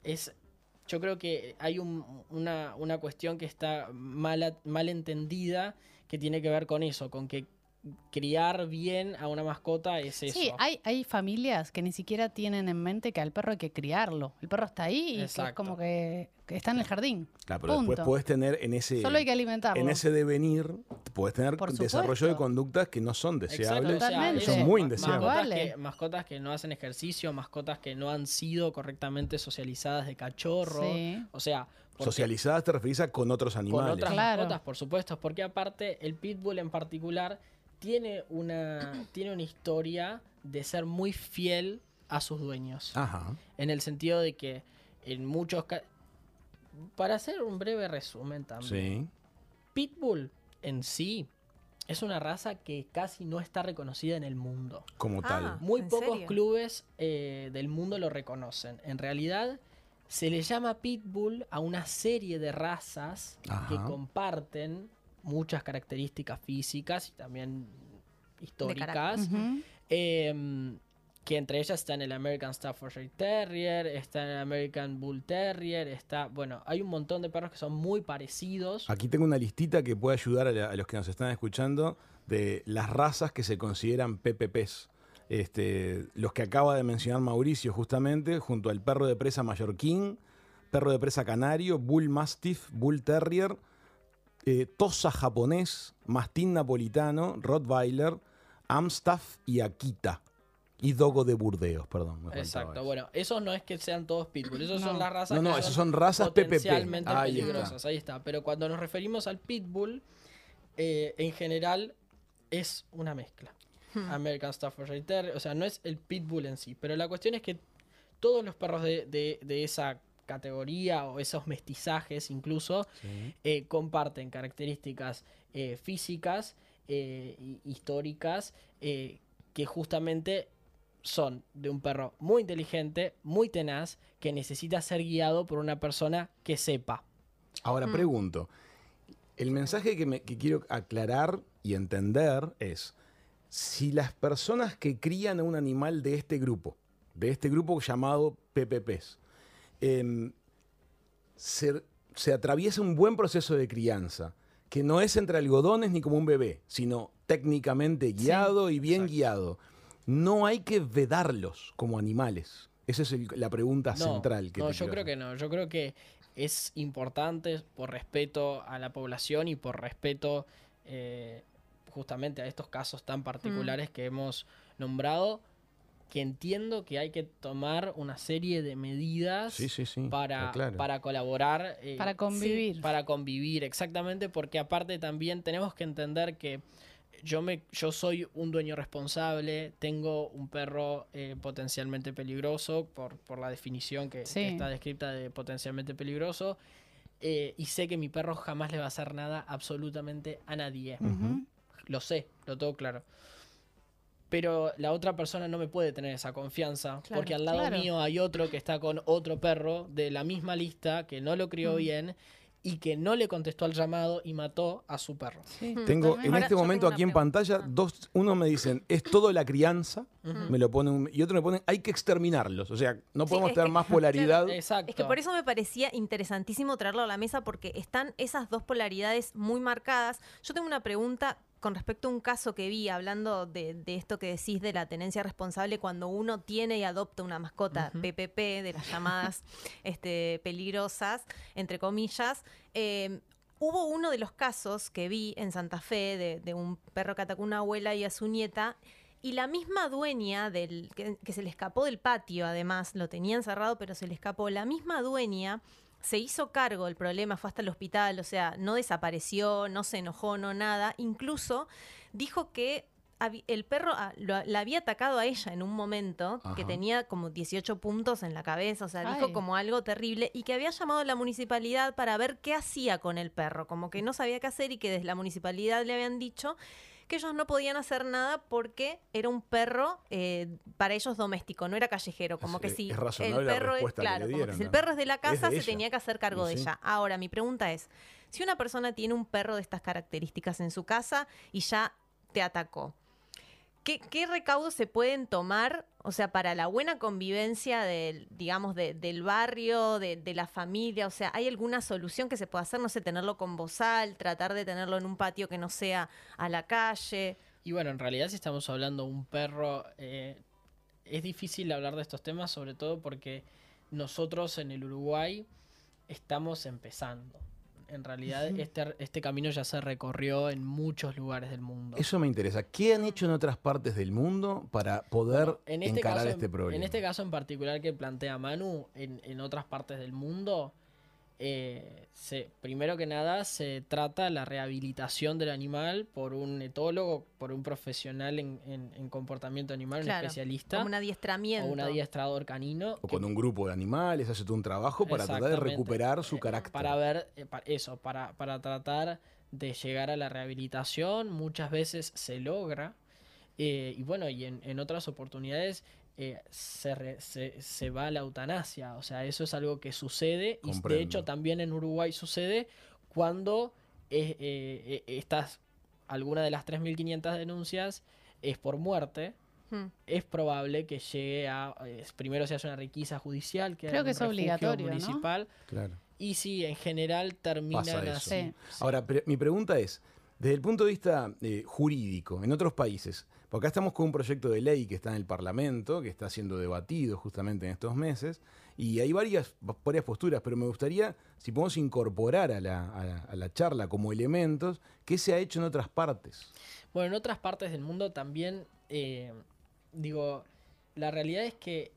es, yo creo que hay un- una, una cuestión que está mal, mal entendida que tiene que ver con eso, con que criar bien a una mascota es eso. Sí, hay, hay familias que ni siquiera tienen en mente que al perro hay que criarlo. El perro está ahí y que es como que, que está en el jardín. Claro, pero después puedes tener en ese, Solo hay que alimentarlo. en ese devenir, puedes tener desarrollo de conductas que no son deseables. Son muy indeseables. Mascotas, Vale. que, mascotas que no hacen ejercicio, mascotas que no han sido correctamente socializadas de cachorro. Sí. O sea, porque- Socializadas te referís a con otros con animales. otras Claro. mascotas, por supuesto, porque aparte el pitbull en particular tiene una tiene una historia de ser muy fiel a sus dueños, Ajá. en el sentido de que en muchos ca- para hacer un breve resumen también, Sí. pitbull en sí es una raza que casi no está reconocida en el mundo. Como Ah. tal. Muy ¿En pocos serio? clubes eh, del mundo lo reconocen. En realidad, se le llama pitbull a una serie de razas que comparten muchas características físicas y también históricas. Em, que entre ellas están el American Staffordshire Terrier, está el American Bull Terrier, está, bueno, hay un montón de perros que son muy parecidos. Aquí tengo una listita que puede ayudar a, la- a los que nos están escuchando de las razas que se consideran PPPs. Este, los que acaba de mencionar Mauricio justamente, junto al perro de presa mallorquín, perro de presa canario, bull mastiff, bull terrier, eh, tosa japonés, mastín napolitano, rottweiler, amstaff y akita. Y dogo de Burdeos, perdón. Exacto, eso. bueno, esos no es que sean todos pitbull, esos No. son las razas No, no, que esos son razas PPP. potencialmente está. peligrosas, ahí está. Pero cuando nos referimos al pitbull, eh, en general es una mezcla. American Staffordshire Terrier, o sea, no es el pitbull en sí, pero la cuestión es que todos los perros de, de- de esa categoría o esos mestizajes incluso eh, comparten características eh, físicas eh, y históricas eh, que justamente son de un perro muy inteligente, muy tenaz, que necesita ser guiado por una persona que sepa. Ahora Mm. pregunto, el mensaje que, me- que quiero aclarar y entender es, si las personas que crían a un animal de este grupo, de este grupo llamado PPPs, se, se atraviesa un buen proceso de crianza, que no es entre algodones ni como un bebé, sino técnicamente guiado y bien exacto. guiado, no hay que vedarlos como animales. Esa es el- la pregunta No, central. Que no, te yo creo que no. Yo creo que es importante por respeto a la población y por respeto eh, justamente a estos casos tan particulares que hemos nombrado, que entiendo que hay que tomar una serie de medidas Sí, sí, sí. para, claro. para colaborar. eh, Para convivir. para convivir, exactamente, porque aparte también tenemos que entender que yo, me, yo soy un dueño responsable, tengo un perro eh, potencialmente peligroso, por, por la definición que, está descrita de potencialmente peligroso, eh, y sé que mi perro jamás le va a hacer nada absolutamente a nadie. Lo sé, lo tengo claro. Pero la otra persona no me puede tener esa confianza, Claro, porque al lado claro. mío hay otro que está con otro perro de la misma lista, que no lo crió Mm. bien y que no le contestó al llamado y mató a su perro. Sí, Hmm. Tengo en Ahora, este momento aquí en pantalla Ah. dos, uno me dicen es todo la crianza, me lo pone un- y otro me ponen hay que exterminarlos, o sea no podemos tener que- más polaridad. Exacto. Es que por eso me parecía interesantísimo traerlo a la mesa porque están esas dos polaridades muy marcadas. Yo tengo una pregunta con respecto a un caso que vi hablando de, de esto que decís de la tenencia responsable cuando uno tiene y adopta una mascota. PPP, de las llamadas este, peligrosas, entre comillas. Eh, Hubo uno de los casos que vi en Santa Fe de, de un perro que atacó a una abuela y a su nieta. Y la misma dueña del que, que se le escapó del patio, además, lo tenía encerrado, pero se le escapó. La misma dueña se hizo cargo del problema, fue hasta el hospital, o sea, no desapareció, no se enojó, no nada. Incluso dijo que el perro ah, lo- la había atacado a ella en un momento, que tenía como 18 puntos en la cabeza, o sea, dijo Ay. como algo terrible y que había llamado a la municipalidad para ver qué hacía con el perro, como que no sabía qué hacer y que desde la municipalidad le habían dicho que ellos no podían hacer nada porque era un perro eh, para ellos doméstico, no era callejero, como Es- que si el perro es claro, le como que dieron, si el perro es de la casa de se tenía que hacer cargo de ella. Ahora, mi pregunta es, si una persona tiene un perro de estas características en su casa y ya te atacó, ¿Qué, qué recaudos se pueden tomar, o sea, para la buena convivencia del, digamos, de- del barrio, de, de la familia? O sea, ¿hay alguna solución que se pueda hacer? No sé, tenerlo con bozal, tratar de tenerlo en un patio que no sea a la calle. Y bueno, en realidad si estamos hablando de un perro, eh, es difícil hablar de estos temas, sobre todo porque nosotros en el Uruguay estamos empezando. En realidad este, este camino ya se recorrió en muchos lugares del mundo. Eso me interesa. ¿Qué han hecho en otras partes del mundo para poder Bueno, en este encarar caso, este problema? En este caso en particular que plantea Manu, en, en otras partes del mundo, eh, se, primero que nada se trata la rehabilitación del animal por un etólogo, por un profesional en, en- en comportamiento animal, un especialista, Como un adiestramiento. o un adiestrador canino. o que- con un grupo de animales, hace todo un trabajo para tratar de recuperar su Eh, carácter. Para ver, eh, eso, para, para tratar de llegar a la rehabilitación, muchas veces se logra. eh, y bueno, y en, en otras oportunidades eh, se, re- se, se va a la eutanasia. O sea, eso es algo que sucede. Y de Comprendo. hecho también en Uruguay sucede cuando eh, eh, estas, alguna de las 3.500 denuncias es por muerte. Hmm. Es probable que llegue a. eh, primero se hace una requisa judicial, que Creo que es obligatorio, ¿no? municipal. Claro. Y sí, en general terminan así. Sí. Ahora, pre- mi pregunta es, desde el punto de vista eh, jurídico, en otros países, porque acá estamos con un proyecto de ley que está en el Parlamento, que está siendo debatido justamente en estos meses, y hay varias, varias posturas, pero me gustaría, si podemos incorporar a la, a la- a la charla como elementos, ¿qué se ha hecho en otras partes? Bueno, en otras partes del mundo también, eh, digo, la realidad es que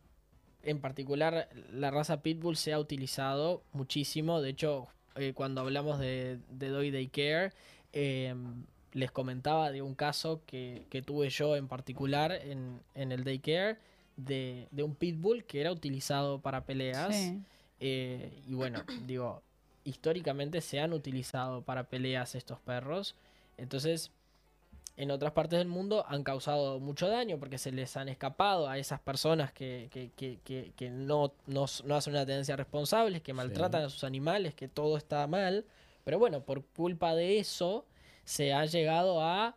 en particular la raza Pitbull se ha utilizado muchísimo. De hecho, eh, cuando hablamos de, de Dog Daycare, eh, les comentaba de un caso que, que tuve yo en particular en, en el daycare de, de un Pitbull que era utilizado para peleas. Sí. Eh, y bueno, digo, históricamente se han utilizado para peleas estos perros. Entonces, en otras partes del mundo han causado mucho daño porque se les han escapado a esas personas que, que- que- que- que no, no, no hacen una tenencia responsable, que maltratan a sus animales, que todo está mal. Pero bueno, por culpa de eso se ha llegado a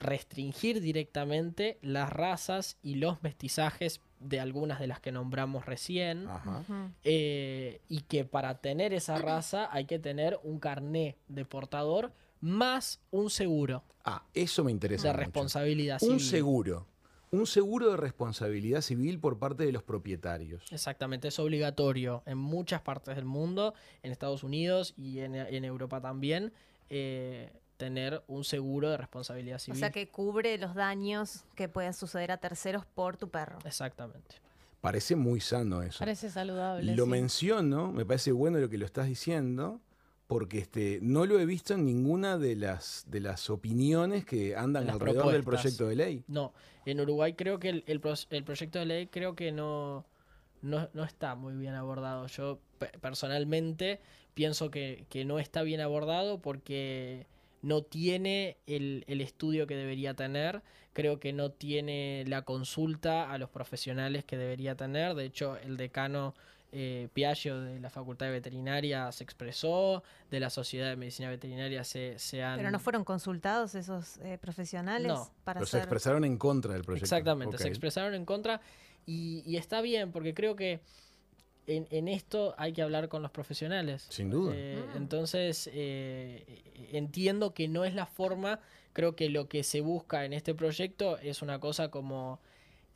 restringir directamente las razas y los mestizajes de algunas de las que nombramos recién. Ajá. Eh, y que para tener esa raza hay que tener un carné de portador más un seguro Ah, eso me interesa. de mucho. responsabilidad Un civil. seguro. Un seguro de responsabilidad civil por parte de los propietarios. Exactamente, es obligatorio en muchas partes del mundo, en Estados Unidos y en, en Europa también. eh, tener un seguro de responsabilidad O civil. sea que cubre los daños que pueden suceder a terceros por tu perro. Exactamente. Parece muy sano eso. Parece saludable. Lo sí. menciono, me parece bueno lo que lo estás diciendo, porque este, no lo he visto en ninguna de las, de las opiniones que andan Las alrededor del proyecto de ley. No, en Uruguay creo que el, el proyecto de ley creo que no, no, no está muy bien abordado. Yo pe- personalmente pienso que, que no está bien abordado porque no tiene el, el estudio que debería tener. Creo que no tiene la consulta a los profesionales que debería tener. De hecho, el decano eh, Piaggio de la Facultad de Veterinaria se expresó, de la Sociedad de Medicina Veterinaria se, se han... Pero no fueron consultados esos eh, profesionales No, para Pero se expresaron en contra del proyecto. Exactamente, se expresaron en contra y, y está bien porque creo que en, en esto hay que hablar con los profesionales. Sin duda. Eh, Mm. Entonces, eh, entiendo que no es la forma, creo que lo que se busca en este proyecto es una cosa como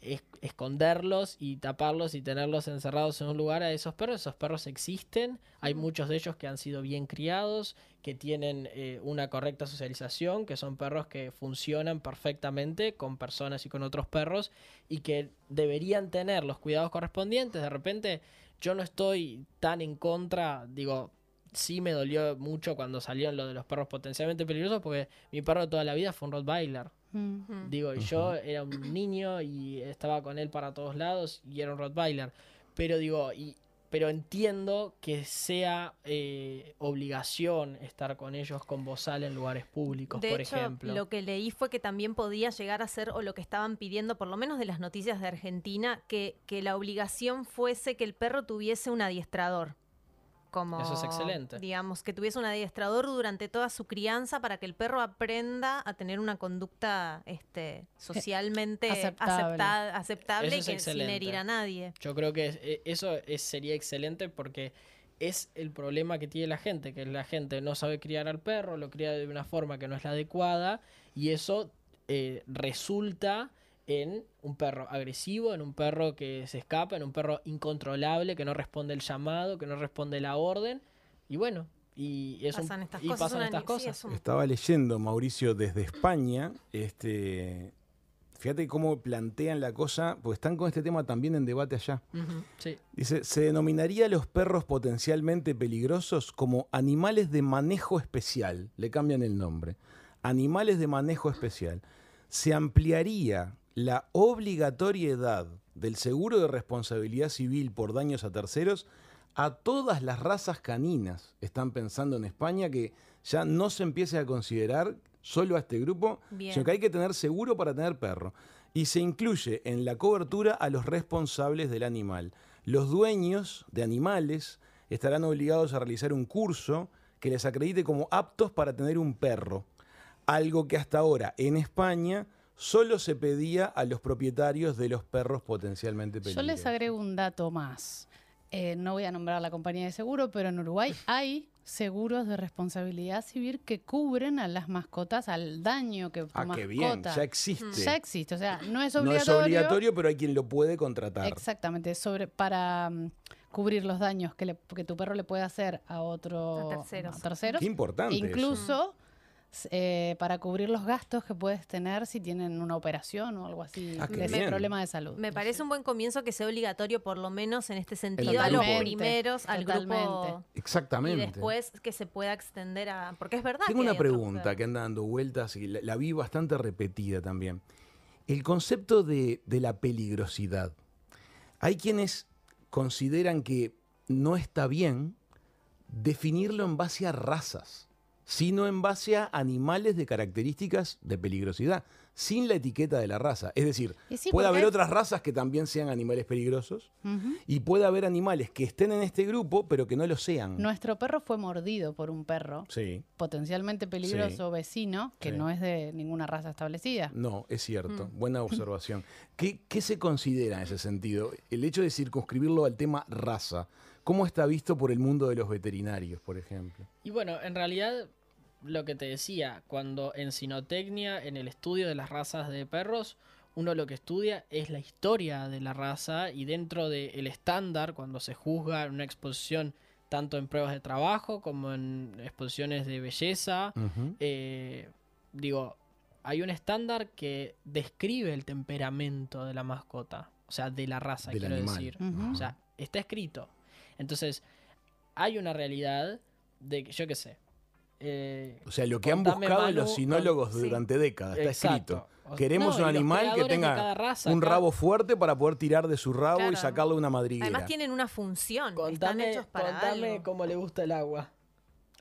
es- esconderlos y taparlos y tenerlos encerrados en un lugar a esos perros. Esos perros existen, hay muchos de ellos que han sido bien criados, que tienen eh, una correcta socialización, que son perros que funcionan perfectamente con personas y con otros perros y que deberían tener los cuidados correspondientes. De repente, yo no estoy tan en contra, digo, sí me dolió mucho cuando salieron lo de los perros potencialmente peligrosos porque mi perro toda la vida fue un Rottweiler. Mm. Digo, y yo era un niño y estaba con él para todos lados y era un Rottweiler. Pero digo, y, pero entiendo que sea eh, obligación estar con ellos con bozal en lugares públicos, De por hecho, ejemplo. lo que leí fue que también podía llegar a ser, o lo que estaban pidiendo, por lo menos de las noticias de Argentina, que, que la obligación fuese que el perro tuviese un adiestrador. Como, Eso es excelente. Digamos, que tuviese un adiestrador durante toda su crianza para que el perro aprenda a tener una conducta este, socialmente aceptable. acepta- aceptable y que sin excelente. herir a nadie. Yo creo que eh, eso es- sería excelente porque es el problema que tiene la gente, que la gente no sabe criar al perro, lo cría de una forma que no es la adecuada y eso eh, resulta en un perro agresivo, en un perro que se escapa, en un perro incontrolable, que no responde el llamado, que no responde la orden y bueno, y, es un- Pasan estas y cosas. pasan una- estas sí, cosas. es un- Estaba leyendo, Mauricio, desde España, este, fíjate cómo plantean la cosa, porque están con este tema también en debate allá. Sí. Dice, se denominaría a los perros potencialmente peligrosos como animales de manejo especial. Le cambian el nombre. Animales de manejo especial. Se ampliaría la obligatoriedad del seguro de responsabilidad civil por daños a terceros a todas las razas caninas. Están pensando en España que ya no se empiece a considerar solo a este grupo, Bien. sino que hay que tener seguro para tener perro. Y se incluye en la cobertura a los responsables del animal. Los dueños de animales estarán obligados a realizar un curso que les acredite como aptos para tener un perro. Algo que hasta ahora en España solo se pedía a los propietarios de los perros potencialmente Yo peligrosos. les agrego un dato más. Eh, no voy a nombrar la compañía de seguro, pero en Uruguay hay seguros de responsabilidad civil que cubren a las mascotas, al daño que tu Ah, mascota. qué bien, ya existe. Ya existe, o sea, no es No es obligatorio. obligatorio, pero hay quien lo puede contratar. Exactamente, sobre para mm, cubrir los daños que, le- que tu perro le puede hacer a otro A terceros. a terceros. Qué importante. Incluso eh, para cubrir los gastos que puedes tener si tienen una operación o algo así Ah, de ese problema de salud. Me parece un buen comienzo que sea obligatorio, por lo menos en este sentido, a los primeros, al grupo. totalmente. Y Exactamente. después que se pueda extender a. Porque es verdad. Tengo que una otros pregunta que anda dando vueltas y la, la vi bastante repetida también. El concepto de, de la peligrosidad. Hay quienes consideran que no está bien definirlo en base a razas, sino en base a animales de características de peligrosidad, sin la etiqueta de la raza. Es decir, sí, puede haber otras razas que también sean animales peligrosos y puede haber animales que estén en este grupo pero que no lo sean. Nuestro perro fue mordido por un perro Sí. potencialmente peligroso vecino que no es de ninguna raza establecida. No, es cierto. Mm. Buena observación. ¿Qué, qué se considera en ese sentido? El hecho de circunscribirlo al tema raza. ¿Cómo está visto por el mundo de los veterinarios, por ejemplo? Y bueno, en realidad, lo que te decía, cuando en sinotecnia, en el estudio de las razas de perros, uno lo que estudia es la historia de la raza y dentro del estándar, cuando se juzga en una exposición tanto en pruebas de trabajo como en exposiciones de belleza. Eh, digo, hay un estándar que describe el temperamento de la mascota, o sea, de la raza, Del quiero animal. decir. O sea, está escrito. Entonces, hay una realidad de que, yo qué sé. eh, O sea, lo que han buscado Manu, los sinólogos durante décadas, está Exacto. escrito. Queremos no, un y animal que tenga raza un rabo fuerte para poder tirar de su rabo y Claro. sacarle una madriguera. Además tienen una función. Están Contame, hechos para contame algo. cómo le gusta el agua.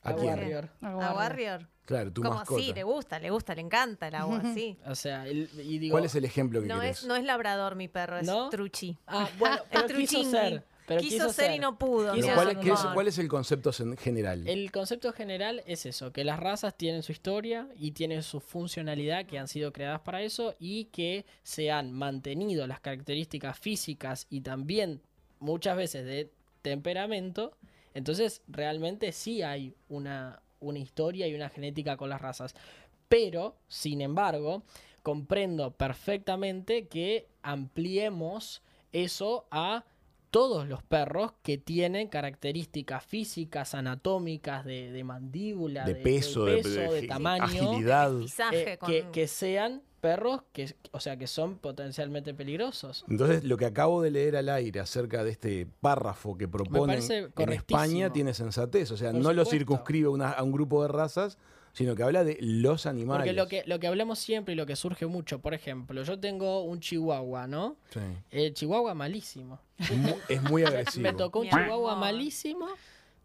¿A A quién? Warrior. A Warrior. Claro, tu Como mascota. sí, le gusta, le gusta, le encanta el agua, sí. O sea, el- y digo, ¿Cuál es el ejemplo que No querés? es, no es labrador mi perro, es ¿No? truchi. Ah, bueno, pero Es quiso ser. Pero quiso, ser y no pudo. Pero ¿cuál, ser es, qué es- humano. cuál es el concepto en general? El concepto general es eso, que las razas tienen su historia y tienen su funcionalidad que han sido creadas para eso y que se han mantenido las características físicas y también muchas veces de temperamento. Entonces realmente sí hay una, una historia y una genética con las razas. Pero, sin embargo, comprendo perfectamente que ampliemos eso a todos los perros que tienen características físicas, anatómicas, de, de mandíbula, de peso, de, peso, de de tamaño, agilidad. Eh, con- que, que sean perros que, o sea, que son potencialmente peligrosos. Entonces, lo que acabo de leer al aire acerca de este párrafo que proponen en. España tiene sensatez. O sea, Por no lo circunscribe una- a un grupo de razas, sino que habla de los animales. Porque lo que, lo que hablamos siempre y lo que surge mucho, por ejemplo, yo tengo un chihuahua, ¿no? Sí. El chihuahua malísimo. Es muy agresivo. Me tocó un chihuahua amor. malísimo,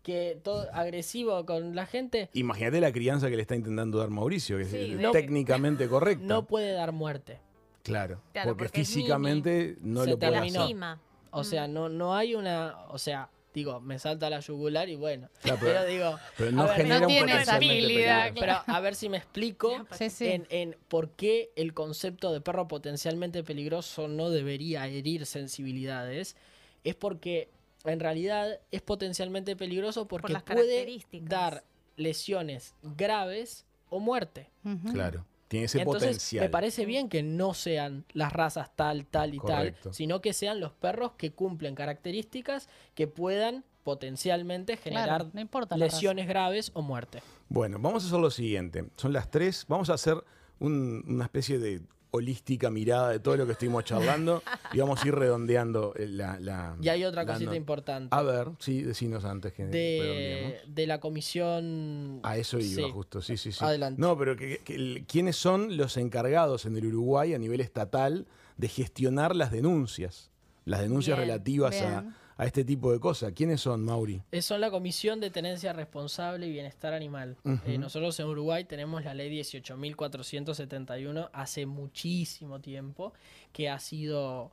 que todo agresivo con la gente, Imagínate la crianza que le está intentando dar Mauricio, que es Sí, técnicamente correcta. no puede dar muerte. claro, Claro, porque, físicamente no Se lo puede terminó. hacer. O sea, no, no hay una, o sea, digo, me salta la yugular y bueno, Claro, pero- pero digo, Pero a no ver, genera no un tiene esa habilidad, pero a ver si me explico Sí, sí. En, en por qué el concepto de perro potencialmente peligroso no debería herir sensibilidades, es porque en realidad es potencialmente peligroso porque puede dar lesiones graves o muerte. Claro, tiene ese Entonces potencial. me parece bien que no sean las razas tal, tal y Correcto. tal, sino que sean los perros que cumplen características que puedan potencialmente generar Claro, no lesiones graves o muerte. Bueno, vamos a hacer lo siguiente. Son las tres. Vamos a hacer un- una especie de holística mirada de todo lo que estuvimos charlando y vamos a ir redondeando eh, la... la- Y hay otra la cosita no- importante. A ver, sí, decinos antes que de, de la comisión. A eso iba Sí. justo, sí, sí, sí. Adelante. No, pero que- ¿quiénes son los encargados en el Uruguay a nivel estatal de gestionar las denuncias? Las denuncias Bien, relativas bien. a este tipo de cosas. ¿Quiénes son, Mauri? Eh, Son la Comisión de Tenencia Responsable y Bienestar Animal. Eh, nosotros en Uruguay tenemos la ley 18.471 hace muchísimo tiempo que ha sido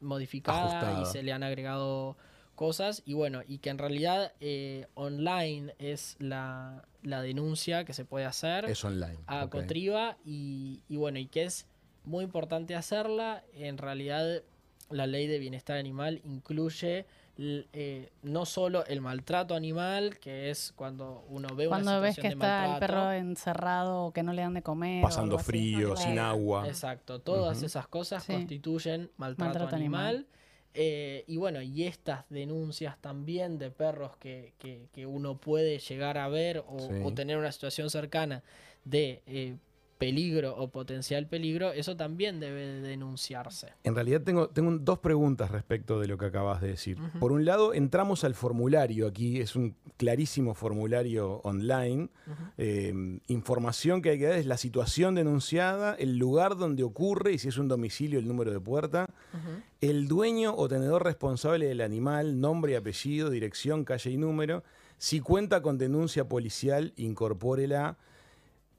modificada Ajustada. y se le han agregado cosas y bueno, y que en realidad eh, online es la, la denuncia que se puede hacer Es online. a ok. Cotriba y, y bueno, y que es muy importante hacerla. En realidad, la ley de bienestar animal incluye eh, no solo el maltrato animal, que es cuando uno ve una Cuando ves que situación de está el maltrato. perro encerrado o que no le dan de comer. Pasando frío, sin agua. Exacto, todas esas cosas Sí. constituyen maltrato, Maltrato animal. animal. Eh, y bueno, y estas denuncias también de perros que, que- que uno puede llegar a ver o, Sí. o tener una situación cercana de eh, peligro o potencial peligro, eso también debe de denunciarse. En realidad tengo, tengo dos preguntas respecto de lo que acabas de decir. Por un lado, entramos al formulario aquí, es un clarísimo formulario online. Eh, información que hay que dar es la situación denunciada, el lugar donde ocurre y si es un domicilio, el número de puerta, el dueño o tenedor responsable del animal, nombre y apellido, dirección, calle y número. Si cuenta con denuncia policial, incorpórela.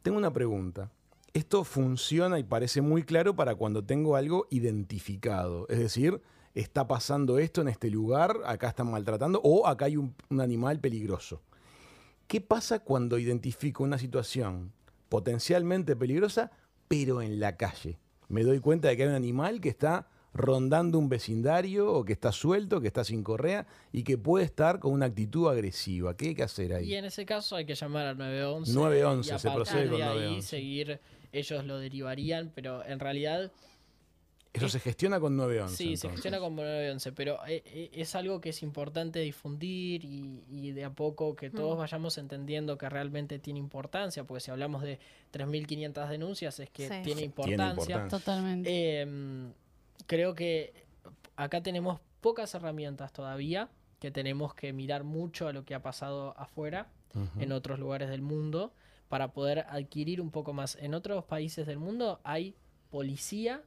Tengo una pregunta. Esto funciona y parece muy claro para cuando tengo algo identificado. Es decir, está pasando esto en este lugar, acá están maltratando o acá hay un, un animal peligroso. ¿Qué pasa cuando identifico una situación potencialmente peligrosa, pero en la calle? Me doy cuenta de que hay un animal que está rondando un vecindario o que está suelto, que está sin correa y que puede estar con una actitud agresiva. ¿Qué hay que hacer ahí? Y en ese caso hay que llamar al 911. 911, y a se procede con de ahí 911. seguir, ellos lo derivarían, pero en realidad Eso Es- se gestiona con 911. Sí, se gestiona como 911, pero eh, eh, es algo que es importante difundir y, y de a poco que todos Mm. vayamos entendiendo que realmente tiene importancia, porque si hablamos de 3.500 denuncias es que Sí. tiene Tiene importancia. importancia. Totalmente. Em, creo que acá tenemos pocas herramientas todavía, que tenemos que mirar mucho a lo que ha pasado afuera, en otros lugares del mundo, para poder adquirir un poco más. En otros países del mundo hay policía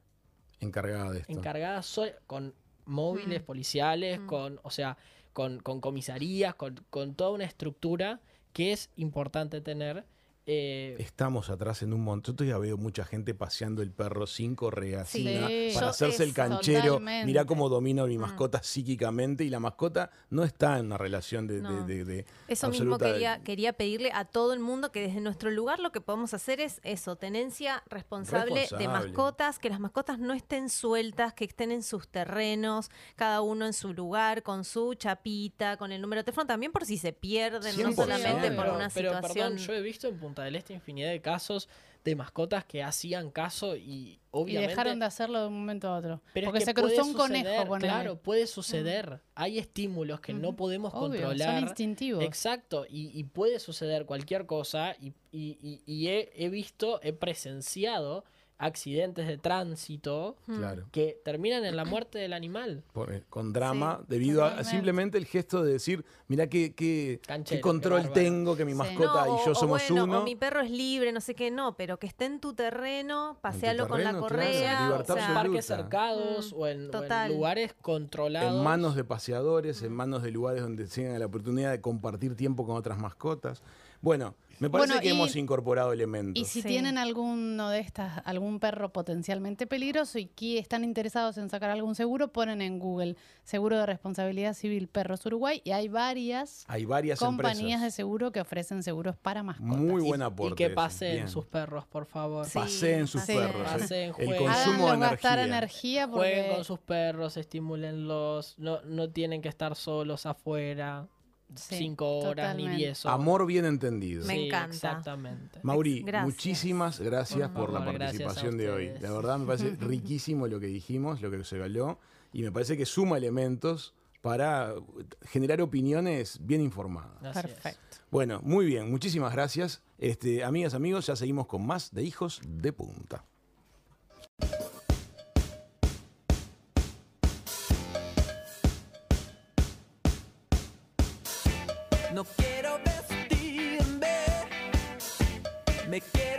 Encargada de esto. encargada so- con móviles Mm. policiales, Mm. con, o sea, con, con comisarías, con, con toda una estructura que es importante tener. Eh, Estamos atrás en un montón. Yo todavía veo mucha gente paseando el perro sin correa, Sí. sin nada, Sí. para Yo hacerse el canchero. totalmente. Mirá cómo domino mi Mm. mascota psíquicamente y la mascota no está en una relación de, de- No. de- de Eso mismo quería, quería pedirle a todo el mundo que desde nuestro lugar lo que podemos hacer es eso, tenencia responsable, de mascotas, que las mascotas no estén sueltas, que estén en sus terrenos, cada uno en su lugar, con su chapita, con el número de teléfono, también por si se pierden, no 100%. solamente por pero, una pero, situación. perdón, yo he visto en Punta del Este infinidad de casos de mascotas que hacían caso y Y obviamente... dejaron de hacerlo de un momento a otro. Pero es Porque que se cruzó un conejo suceder, con Claro, puede suceder. Mm. Hay estímulos que no podemos Obvio, controlar. son instintivos. Exacto, y, y puede suceder cualquier cosa y, y- y- y he, he visto, he presenciado accidentes de tránsito Claro. que terminan en la muerte del animal. por- eh, con drama Sí, debido a simplemente el gesto de decir, mirá qué, qué, Canchero, qué qué control tengo, que mi Sí. mascota No, y yo o- somos bueno, uno. O mi perro es libre, no sé qué, no, pero que esté en tu terreno, pasealo con la claro, correa. libertad o sea, en parques cercados Mm, o, en, o en total. lugares controlados. En manos de paseadores, en manos de lugares donde tengan la oportunidad de compartir tiempo con otras mascotas. Bueno, me parece Bueno, que y- hemos incorporado elementos. Y si Sí. tienen alguno de estas, algún perro potencialmente peligroso y que están interesados en sacar algún seguro, ponen en Google Seguro de Responsabilidad Civil Perros Uruguay y hay varias Hay varias compañías de seguro que ofrecen seguros para mascotas. Muy Y- buen y, aporte. que ese, paseen bien. sus perros, por favor. Sí. Paseen sus Sí. perros. eh. Paseen, El consumo de gastar energía. energía porque Jueguen con sus perros, estimúlenlos, no, no tienen que estar solos afuera Sí, cinco horas ni diez horas. Amor bien entendido. Me Sí, encanta. Exactamente. Mauri, Gracias. muchísimas gracias por la favor, participación de hoy. La verdad me parece riquísimo lo que dijimos, lo que se habló, y me parece que suma elementos para generar opiniones bien informadas. Así es. Perfecto. Bueno, muy bien, muchísimas gracias. Este, amigas, amigos, ya seguimos con más de Hijos de Punta. No quiero vestirme, me quiero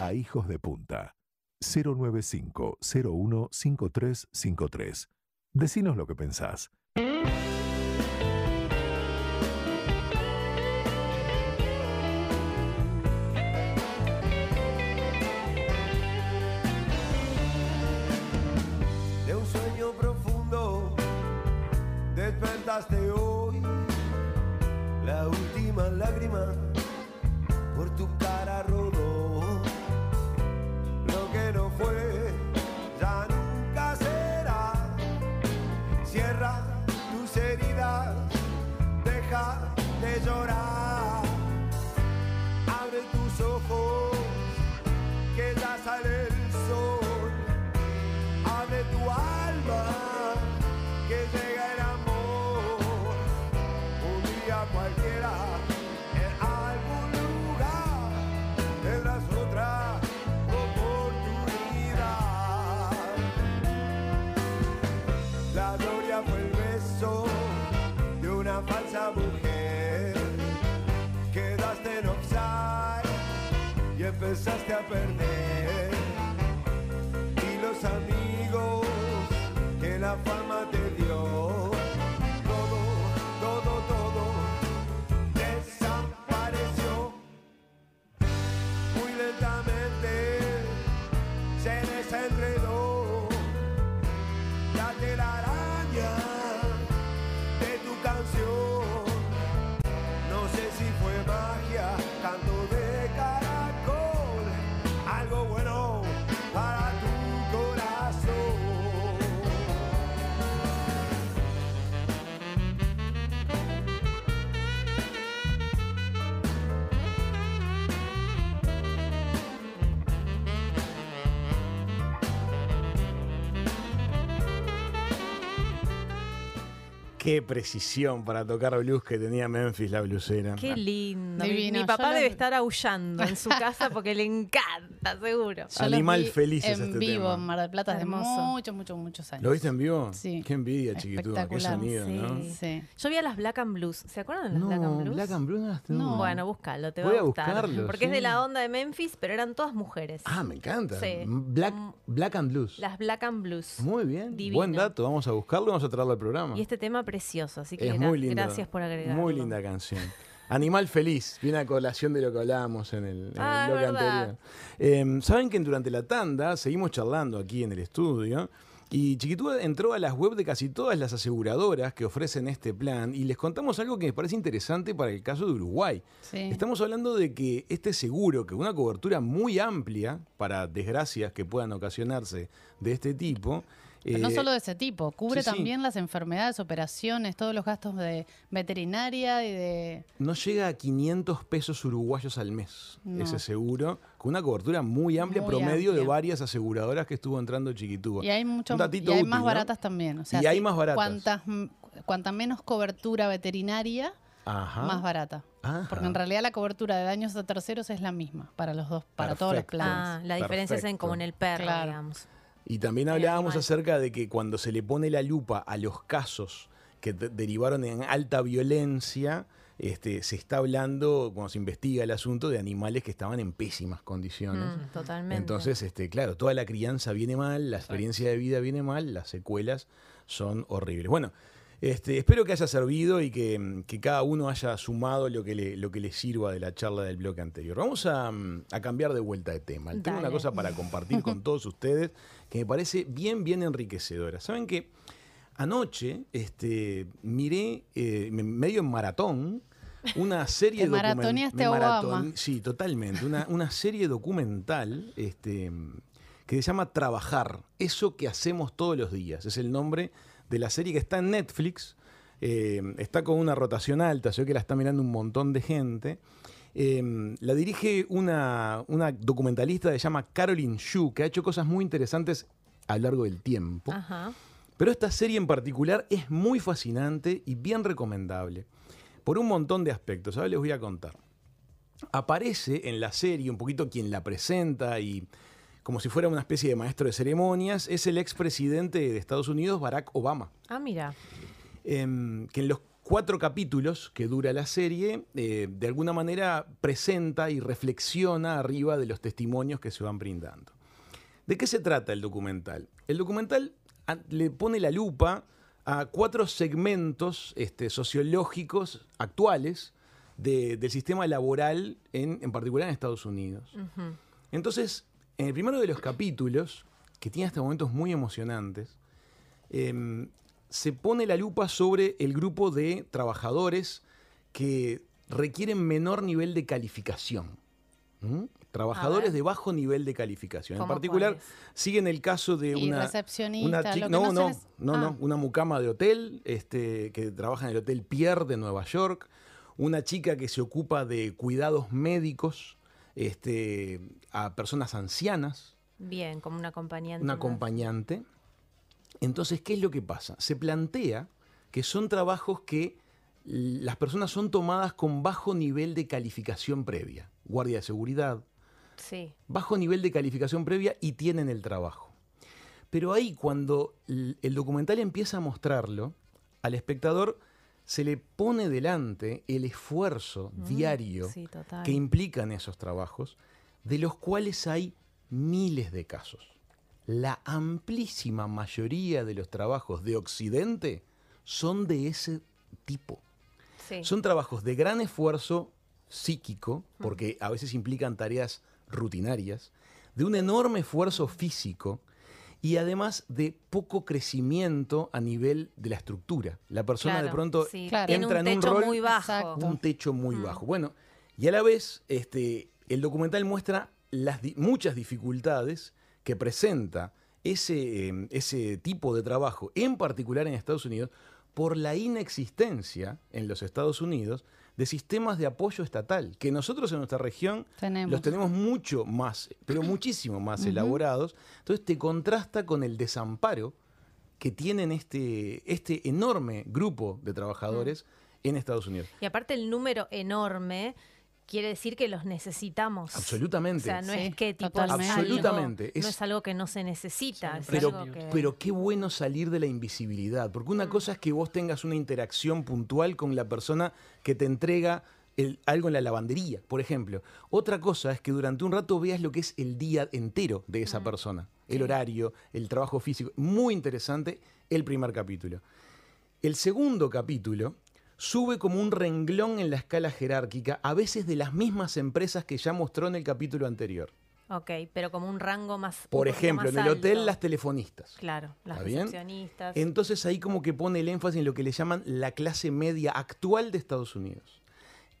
a Hijos de Punta. 095-015353. Decinos lo que pensás. de un sueño profundo despertaste hoy la última lágrima Qué precisión para tocar blues que tenía Memphis la blusera. Qué lindo. Mi- Divino. Mi, papá Yo la- debe estar aullando en su casa porque le encanta, seguro. Yo Animal los vi feliz es en este vivo tema. en Mar del Plata hace Hermoso. muchos, muchos, muchos años. ¿Lo viste en vivo? Sí. Qué envidia, chiquituda. Qué Espectacular. sonido, ¿no? Sí. Yo vi a las Black and Blues. ¿Se acuerdan de las Black and Blues? Black and Blue no las tengo. Bueno, búscalo, te Voy va a a gustar. buscarlo, porque es de la onda de Memphis, pero eran todas mujeres. Ah, me encanta. Sí. Black, Mm. Black and Blues. Las Black and Blues. Muy bien. Divino. Buen dato. Vamos a buscarlo y vamos a traerlo al programa. Y este tema precioso, así que es gra- muy lindo. gracias por agregarlo. Muy linda canción. Animal feliz, viene a colación de lo que hablábamos en el, en Ah, anterior. Eh, Saben que durante la tanda seguimos charlando aquí en el estudio y Chiquitúa entró a las web de casi todas las aseguradoras que ofrecen este plan y les contamos algo que me parece interesante para el caso de Uruguay. Sí. Estamos hablando de que este seguro, que una cobertura muy amplia para desgracias que puedan ocasionarse de este tipo, Pero no eh, solo de ese tipo, cubre sí, sí. también las enfermedades, operaciones, todos los gastos de veterinaria y de... No llega a 500 pesos uruguayos al mes No. ese seguro, con una cobertura muy amplia, Muy promedio de varias aseguradoras que estuvo entrando Chiquitúa. Y hay, mucho, y hay útil, más ¿no? baratas también. O sea, Y hay más baratas. Cuantas, cuanta menos cobertura veterinaria, Ajá. más barata. Ajá. Porque en realidad la cobertura de daños a terceros es la misma para los dos, para todos los planes. Ah, la diferencia es en como en el perro, Claro. digamos. Y también hablábamos acerca de que cuando se le pone la lupa a los casos que de- derivaron en alta violencia, este, se está hablando, cuando se investiga el asunto, de animales que estaban en pésimas condiciones. Mm, totalmente. Entonces, este, claro, toda la crianza viene mal, la experiencia de vida viene mal, las secuelas son horribles. Bueno, este, espero que haya servido y que, que cada uno haya sumado lo que, le, lo que le sirva de la charla del bloque anterior. Vamos a, mm, a cambiar de vuelta de tema. Tengo una cosa para compartir con todos ustedes que me parece bien, bien enriquecedora. Saben que anoche este, miré eh, me- medio en maratón una serie Te documen- maratoneaste me a Obama. maratón- Sí, totalmente. Una, una serie documental este, que se llama Trabajar, eso que hacemos todos los días. Es el nombre de la serie que está en Netflix. Eh, está con una rotación alta, se ve que la está mirando un montón de gente. Eh, la dirige una, una documentalista que se llama Caroline Shu, que ha hecho cosas muy interesantes a lo largo del tiempo. Ajá. Pero esta serie en particular es muy fascinante y bien recomendable. Por un montón de aspectos. Ahora les voy a contar. Aparece en la serie un poquito quien la presenta y como si fuera una especie de maestro de ceremonias, es el expresidente de Estados Unidos, Barack Obama. Ah, mira. Em, que en los cuatro capítulos que dura la serie, eh, de alguna manera presenta y reflexiona arriba de los testimonios que se van brindando. ¿De qué se trata el documental? El documental a- le pone la lupa a cuatro segmentos este, sociológicos actuales de- del sistema laboral, en, en particular en Estados Unidos. Entonces, en el primero de los capítulos, que tiene hasta momentos muy emocionantes, em, se pone la lupa sobre el grupo de trabajadores que requieren menor nivel de calificación. ¿Mm? Trabajadores de bajo nivel de calificación. En ¿Cómo particular, siguen el caso de Y una, recepcionista, una chica- no, no no, les- no, Ah. no, una mucama de hotel este, que trabaja en el Hotel Pierre de Nueva York, una chica que se ocupa de cuidados médicos este, a personas ancianas, Bien, como un acompañante. un acompañante. Entonces, ¿qué es lo que pasa? Se plantea que son trabajos que las personas son tomadas con bajo nivel de calificación previa, guardia de seguridad, Sí. bajo nivel de calificación previa y tienen el trabajo. Pero ahí cuando el documental empieza a mostrarlo, al espectador se le pone delante el esfuerzo Mm, diario Sí, que implican esos trabajos, de los cuales hay miles de casos. La amplísima mayoría de los trabajos de Occidente son de ese tipo. Sí. Son trabajos de gran esfuerzo psíquico, porque a veces implican tareas rutinarias, de un enorme esfuerzo físico y además de poco crecimiento a nivel de la estructura. La persona de pronto sí, Claro. tiene entra un en un techo rol muy bajo. Exacto. un techo muy Mm. bajo. Bueno, y a la vez, este, el documental muestra las di- muchas dificultades que presenta ese, eh, ese tipo de trabajo, en particular en Estados Unidos, por la inexistencia en los Estados Unidos de sistemas de apoyo estatal, que nosotros en nuestra región Tenemos. los tenemos mucho más, pero muchísimo más elaborados. Entonces te contrasta con el desamparo que tienen este, este enorme grupo de trabajadores en Estados Unidos. Y aparte el número enorme quiere decir que los necesitamos. Absolutamente. O sea, no Sí, es que tipo totalmente. es algo- Absolutamente. no Es- es algo que no se necesita. Es Pero, algo que- pero qué bueno salir de la invisibilidad, porque Mm. una cosa es que vos tengas una interacción puntual con la persona que te entrega el- algo en la lavandería, por ejemplo. Otra cosa es que durante un rato veas lo que es el día entero de Mm. esa persona, el horario, el trabajo físico. Muy interesante el primer capítulo. El segundo capítulo sube como un renglón en la escala jerárquica, a veces de las mismas empresas que ya mostró en el capítulo anterior. Ok, pero como un rango más. Por ejemplo, más en el hotel alto. las telefonistas. Claro, las recepcionistas. Entonces ahí como que pone el énfasis en lo que le llaman la clase media actual de Estados Unidos.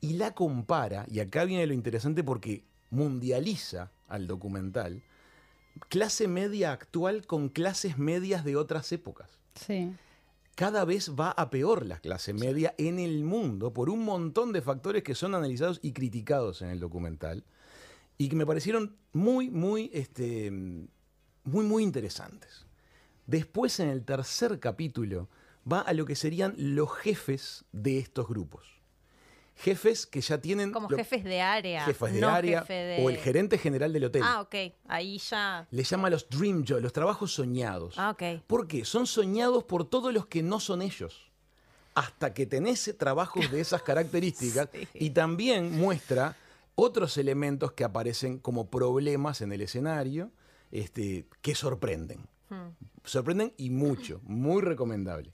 Y la compara, y acá viene lo interesante porque mundializa al documental, clase media actual con clases medias de otras épocas. Sí. Cada vez va a peor la clase media en el mundo por un montón de factores que son analizados y criticados en el documental y que me parecieron muy, muy, este, muy, muy interesantes. Después, en el tercer capítulo, va a lo que serían los jefes de estos grupos. Jefes que ya tienen... como lo- jefes de área. jefas de no área jefe de- o el gerente general del hotel. Ah, ok. Ahí ya. Le llama los dream jobs, los trabajos soñados. Ah, ok. ¿Por qué? Son soñados por todos los que no son ellos. Hasta que tenés trabajos de esas características Sí. y también muestra otros elementos que aparecen como problemas en el escenario este, que sorprenden. Hmm. Sorprenden y mucho, muy recomendable.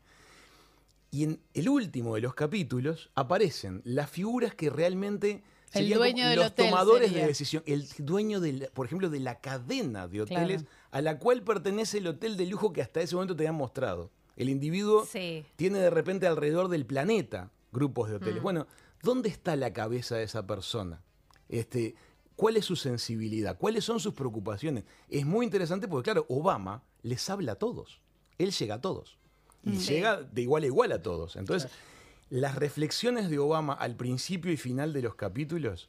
Y en el último de los capítulos aparecen las figuras que realmente El serían dueño del los hotel tomadores sería. de decisión, el dueño, de la- por ejemplo, de la cadena de hoteles Claro. a la cual pertenece el hotel de lujo que hasta ese momento te han mostrado. El individuo Sí. tiene de repente alrededor del planeta grupos de Mm. hoteles. Bueno, ¿dónde está la cabeza de esa persona? Este, ¿Cuál es su sensibilidad? ¿Cuáles son sus preocupaciones? Es muy interesante porque, claro, Obama les habla a todos. Él llega a todos. Y. Sí. llega de igual a igual a todos. Entonces, las reflexiones de Obama al principio y final de los capítulos,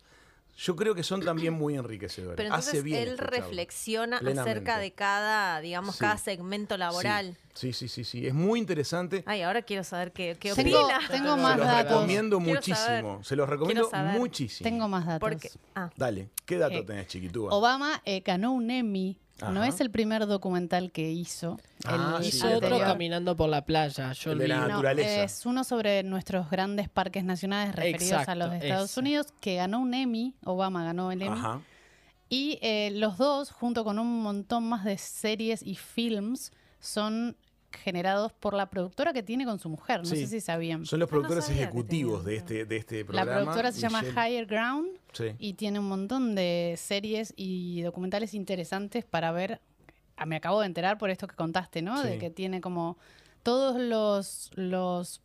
yo creo que son también muy enriquecedoras. Pero entonces Hace bien él reflexiona Plenamente. acerca de cada, digamos, Sí. cada segmento laboral. Sí, sí, sí, sí. Es muy interesante. Ay, ahora quiero saber qué, qué Tengo- opina. tengo Se más los datos. recomiendo Quiero muchísimo. saber. Se los recomiendo muchísimo. Tengo más datos. Porque, ah, Dale, ¿qué dato Eh, tenés, chiquitúa? Obama eh, ganó un Emmy No es el primer documental que hizo. Ah, el sí, Hizo el otro anterior. caminando por la playa. Yo El de la No, naturaleza. es uno sobre nuestros grandes parques nacionales referidos a los Estados ese. Unidos, que ganó un Emmy, Obama ganó el Emmy. Ajá. Y eh, los dos, junto con un montón más de series y films, son generados por la productora que tiene con su mujer. No Sí. sé si sabían. Son los productores ejecutivos de este, de este La programa. productora se llama Michelle- Higher Ground Sí. y tiene un montón de series y documentales interesantes para ver. Ah, me acabo de enterar por esto que contaste, ¿no? Sí. De que tiene como todos los los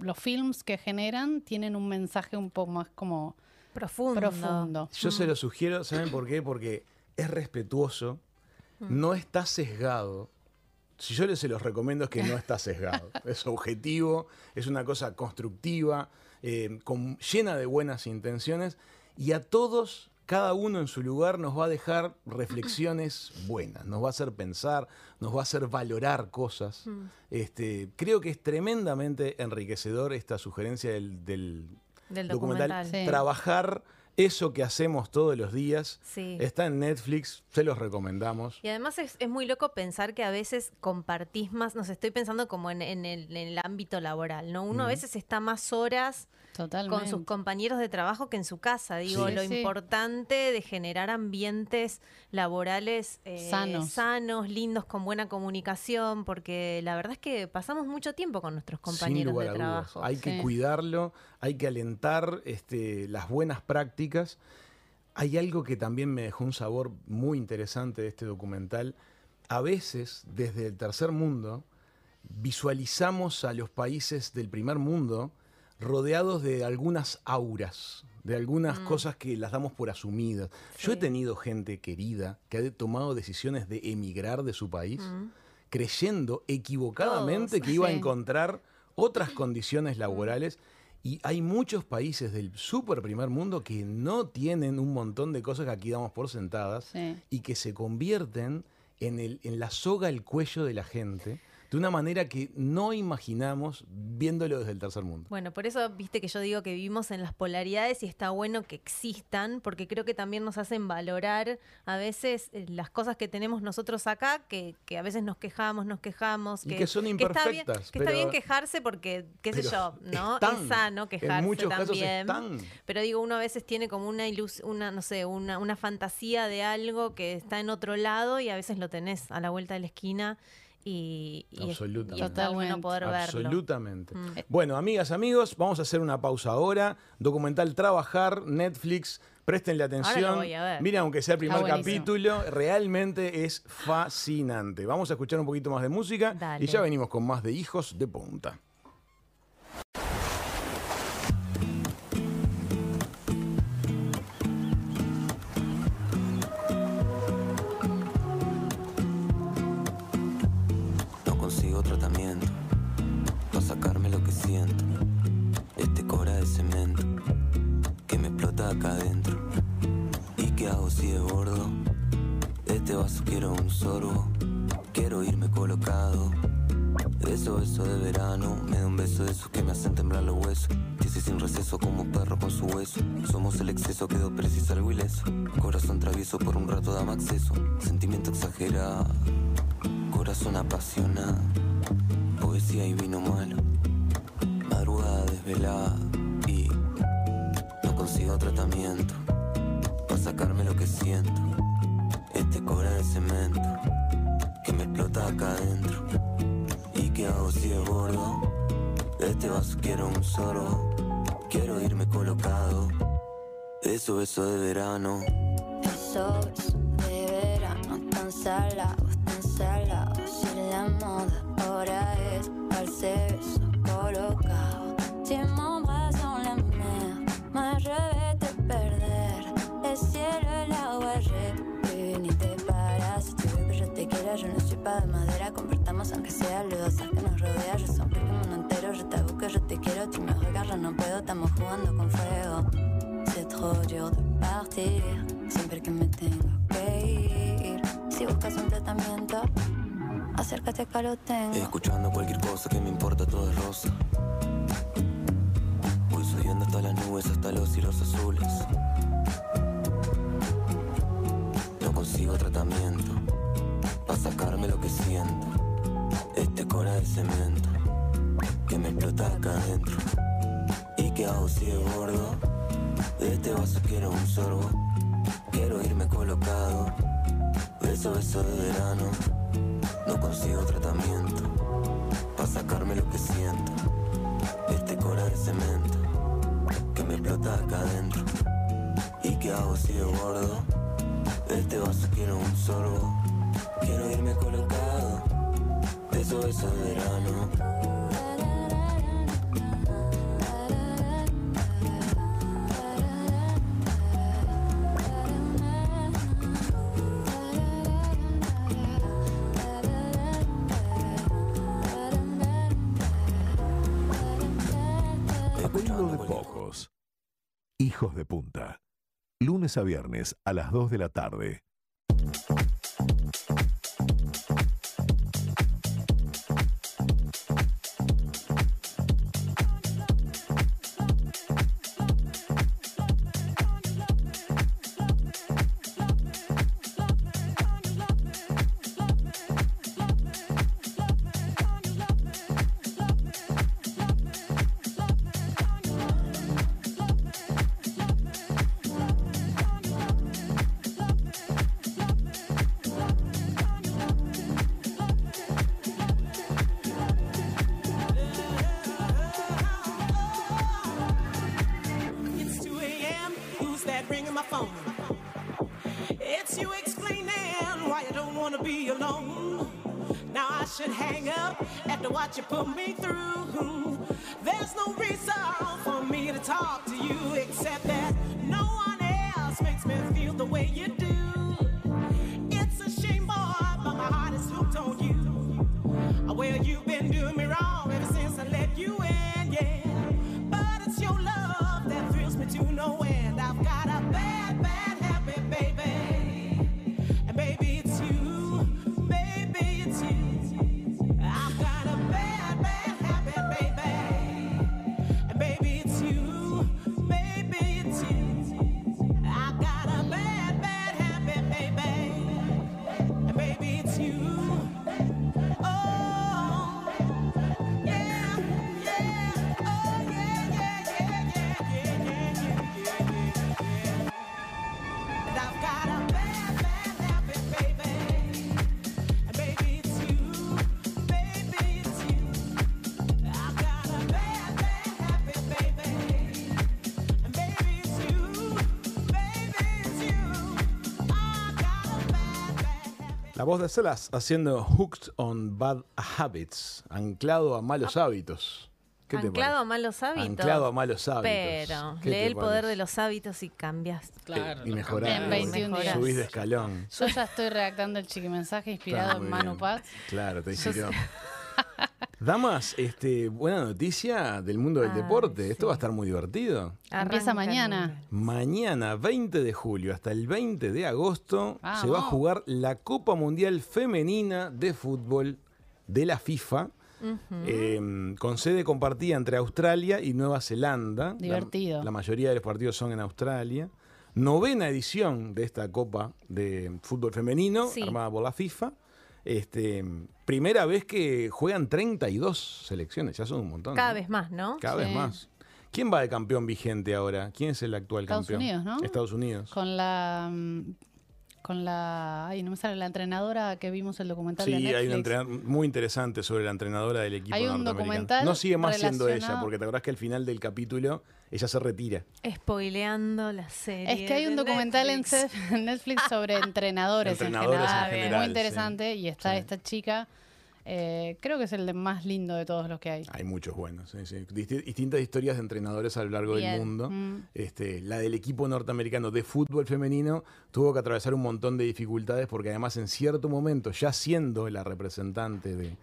los films que generan tienen un mensaje un poco más como Profundo. profundo. Yo se lo sugiero, ¿saben por qué? Porque es respetuoso, no está sesgado. Si yo les se los recomiendo es que no está sesgado. es objetivo, es una cosa constructiva, eh, con- llena de buenas intenciones y a todos, cada uno en su lugar, nos va a dejar reflexiones buenas, nos va a hacer pensar, nos va a hacer valorar cosas. Este, creo que es tremendamente enriquecedor esta sugerencia del, del Del documental. documental. Sí. Trabajar eso que hacemos todos los días. Sí. Está en Netflix, se los recomendamos. Y además es, es muy loco pensar que a veces compartís más, no sé, estoy pensando como en, en el, en el ámbito laboral, ¿no? Uno a veces está más horas Totalmente. con sus compañeros de trabajo que en su casa. Digo, Sí. lo Sí. importante de generar ambientes laborales eh, Sanos. sanos, lindos, con buena comunicación, porque la verdad es que pasamos mucho tiempo con nuestros compañeros de trabajo. Hay que cuidarlo, hay que alentar este, las buenas prácticas. Hay algo que también me dejó un sabor muy interesante de este documental. A veces, desde el tercer mundo, visualizamos a los países del primer mundo rodeados de algunas auras, de algunas cosas que las damos por asumidas. Yo he tenido gente querida que ha tomado decisiones de emigrar de su país, Mm. creyendo equivocadamente Todos. que iba a encontrar otras condiciones laborales. Y hay muchos países del super primer mundo que no tienen un montón de cosas que aquí damos por sentadas Sí. y que se convierten en, el, en la soga al cuello de la gente de una manera que no imaginamos viéndolo desde el tercer mundo. Bueno, por eso viste que yo digo que vivimos en las polaridades y está bueno que existan, porque creo que también nos hacen valorar a veces eh, las cosas que tenemos nosotros acá, que, que a veces nos quejamos, nos quejamos. Y que son está bien, imperfectas, que está bien quejarse porque, qué sé yo, ¿no? están. es sano quejarse En muchos casos también. están. Pero digo, uno a veces tiene como una ilus una, no sé, una, una fantasía de algo que está en otro lado y a veces lo tenés a la vuelta de la esquina y, y es- y Absolutamente. está bueno poder verlo. Absolutamente. Mm. Bueno, amigas, amigos, vamos a hacer una pausa ahora. Documental Trabajar, Netflix. Prestenle atención. Mira, aunque sea el primer capítulo, realmente es fascinante. Vamos a escuchar un poquito más de música Dale. y ya venimos con más de Hijos de Punta. Acá adentro. ¿Y qué hago si de bordo? Este vaso quiero un sorbo. Quiero irme colocado. Eso, beso de verano. Me da un beso de esos que me hacen temblar los huesos. Dice sin receso como perro con su hueso. Somos el exceso, quedó preciso algo ileso. Corazón travieso por un rato dame acceso. Sentimiento exagerado. Corazón apasionado, poesía y vino malo, madrugada desvelada consigo tratamiento para sacarme lo que siento. Este cora de cemento que me explota acá adentro. ¿Y qué hago si de bordo? De este vaso quiero un sorbo, quiero irme colocado. Eso, eso de verano. Esos de verano tan salados, tan salados. Y la moda ahora es darse beso colocado. Si m'embrasse yo no soy pa' de madera. Compartamos aunque sea lodazas que nos rodea. Yo sonrío el mundo entero, yo te busco, yo te quiero. Tu me regarras, no puedo, estamos jugando con fuego. C'est trop de partir siempre que me tengo que ir. Si buscas un tratamiento, acércate acá lo tengo. Escuchando cualquier cosa que me importa, todo es rosa. Voy subiendo hasta las nubes, hasta los cielos azules. No consigo tratamiento siento. Este cora de cemento que me explota acá adentro. ¿Y qué hago si es gordo? De este vaso quiero un sorbo. Quiero irme colocado. Beso, beso de verano. No consigo tratamiento. para sacarme lo que siento. Este cora de cemento que me explota acá adentro. ¿Y qué hago si es gordo? De este vaso quiero un sorbo. Quiero irme colocado. Beso, beso de verano. De pocos. Hijos de punta. Lunes a viernes a las 2 de la tarde. Voz de Celas haciendo Hooked on Bad Habits, anclado a malos hábitos. ¿Qué te Anclado a malos hábitos. Anclado a malos hábitos. Pero ¿Qué lee el poder de los hábitos y cambias. Claro. Y lo mejorás. En 21 días. Subís de escalón. Yo ya estoy redactando el chiquimensaje inspirado en Manu. Paz. Claro, te Yo inspiró. Damas, este, buena noticia del mundo del Ay, deporte. Esto va a estar muy divertido. Empieza mañana. Mañana, 20 de julio, hasta el 20 de agosto, se va a jugar la Copa Mundial Femenina de Fútbol de la FIFA, eh, con sede compartida entre Australia y Nueva Zelanda. La- Divertido. La, mayoría de los partidos son en Australia. Novena edición de esta Copa de Fútbol Femenino, Sí. armada por la FIFA. Este, primera vez que juegan 32 selecciones, ya son un montón. Cada ¿no? vez más, ¿no? Cada vez más. ¿Quién va de campeón vigente ahora? ¿Quién es el actual Estados campeón? Unidos, ¿no? Estados Unidos. Con la. mm, Con la. Ay, no me sale la entrenadora que vimos el documental Sí, de Netflix. hay un entrenador muy interesante sobre la entrenadora del equipo Hay un norteamericano. documental No sigue más siendo ella, porque te acordás que al final del capítulo ella se retira. Spoileando la serie. Es que hay un de documental en Netflix. en sobre entrenadores, Entrenadores en en general. general, Muy sí. interesante. Y está Sí. esta chica. Eh, creo que es el de más lindo de todos los que hay. Hay muchos buenos. sí, sí. Disti- distintas historias de entrenadores a lo largo Bien. del mundo. Mm. Este, la del equipo norteamericano de fútbol femenino tuvo que atravesar un montón de dificultades porque además en cierto momento, ya siendo la representante de-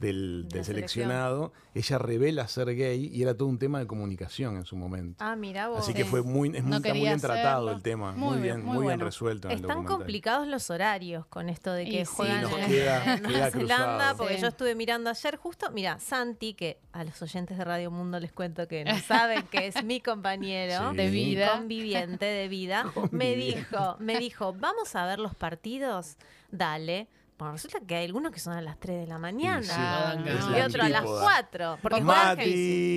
del, seleccionado, ella revela ser gay y era todo un tema de comunicación en su momento. Ah, mira vos. Así que fue muy, es muy, No está muy bien tratado hacerlo. el tema, Muy muy, bien, muy muy bien bueno. resuelto en el Están complicados los horarios con esto de Y que sí, juegan nos en, queda- en queda Nueva Zelanda, cruzado. porque Sí. yo estuve mirando ayer justo, mira, Santi, que a los oyentes de Radio Mundo les cuento que no saben que es mi compañero Sí. De mi vida. conviviente de vida, me dijo, me dijo, vamos a ver los partidos, dale. Bueno, resulta que hay algunos que son a las 3 de la mañana. sí, y ganas. es otro a las antípoda. 4. Porque, juega,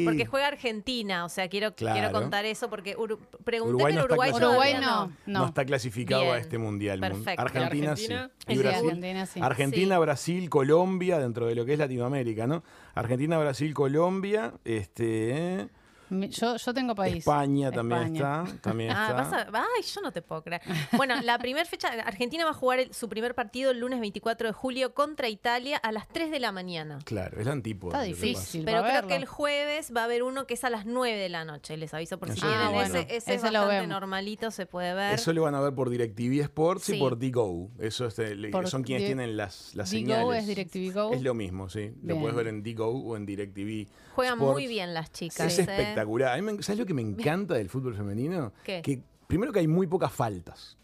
porque juega Argentina. O sea, quiero, quiero contar eso porque Uru- pregunté, Uruguay no Uruguay, no. No. No. está clasificado Bien. a este mundial. Perfecto. Argentina, Argentina? sí. Y Sí, Brasil. Argentina sí. Argentina, Sí. Brasil, Colombia, dentro de lo que es Latinoamérica, ¿no? Argentina, Brasil, Colombia, este, eh, Yo, yo tengo país. España también España. está, también Ah, está. vas a- ay, yo no te puedo creer. Bueno, la primera fecha, Argentina va a jugar el- su primer partido el lunes 24 de julio contra Italia a las 3 de la mañana. Claro, es la antípoda. Está lo difícil. Pero creo verlo. que el jueves va a haber uno que es a las 9 de la noche. Les aviso por si quieren. es bueno. Ese, ese es Ese lo bastante vemos. normalito, se puede ver. Eso lo van a ver por DirecTV Sports y por Digo. Eso es, eh, Por son quienes Di- tienen las, las Digo señales. es DirecTV Go. Es lo mismo, sí. Lo Bien. puedes ver en Digo o en DirecTV. Juegan Sports. muy bien las chicas. Es ¿eh? espectacular. A mí me- ¿Sabes lo que me encanta del fútbol femenino? ¿Qué? Que primero que hay muy pocas faltas.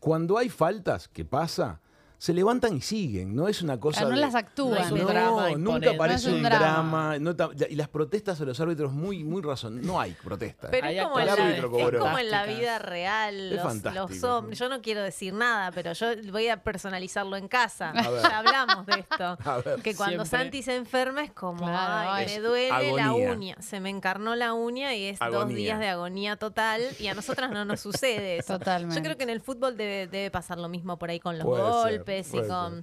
Cuando hay faltas, ¿qué pasa? Se levantan y siguen, no es una cosa Ah, no de- las actúan. No es un No, drama nunca aparece No un un drama. drama. no ta- y las protestas de los árbitros muy, muy razón. No hay protesta. Pero Hay es como, en la, actuaciones es como en la vida real. Es Los, fantástico, los hombres. Yo no quiero decir nada, pero yo voy a personalizarlo en casa. Ya hablamos de esto. A ver. Que cuando Siempre. Santi se enferma es como, Claro, ay, me Es duele la uña. Se me encarnó la uña y es dos días de agonía total. Y a nosotras no nos sucede eso. Totalmente. Yo creo que en el fútbol debe, debe pasar lo mismo por ahí con los Puede golpes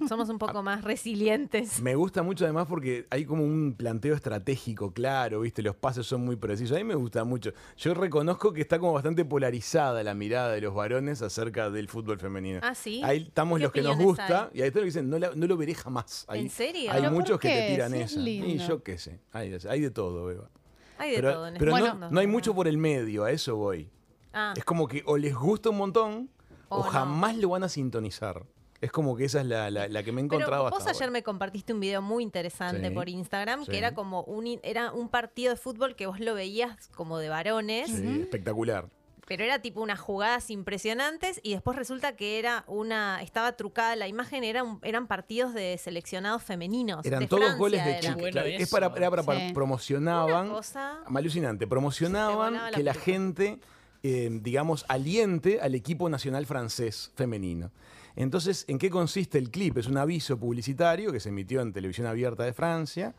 Somos un poco más resilientes. Me gusta mucho además porque hay como un planteo estratégico claro, ¿viste? Los pases son muy precisos. A mí me gusta mucho. Yo reconozco que está como bastante polarizada la mirada de los varones acerca del fútbol femenino. Ah, ¿sí? Ahí estamos ¿Qué los que nos gusta hay? y ahí está lo que dicen, no, la- no lo veré jamás. Hay, ¿En serio? Hay ¿Pero por muchos que te tiran Sí, es esa. Y yo qué sé. Hay, hay de todo, Beba. Hay de pero todo en pero este no, no hay mucho por el medio, a eso voy. Ah, Es como que o les gusta un montón o, O no. jamás lo van a sintonizar. Es como que esa es la, la- la que me he encontrado Pero vos hasta ayer ahora. me compartiste un video muy interesante Sí, por Instagram sí. que era como un era un partido de fútbol que vos lo veías como de varones, Sí, espectacular. pero era tipo unas jugadas impresionantes y después resulta que era una estaba trucada la imagen, era un- eran partidos de seleccionados femeninos. Eran de todos Francia goles de chicas. Bueno claro, es para, era para, promocionaban. Una cosa- Alucinante. Promocionaban la que la gente, eh, digamos, aliente al equipo nacional francés femenino. Entonces, ¿en qué consiste el clip? Es un aviso publicitario que se emitió en televisión abierta de Francia.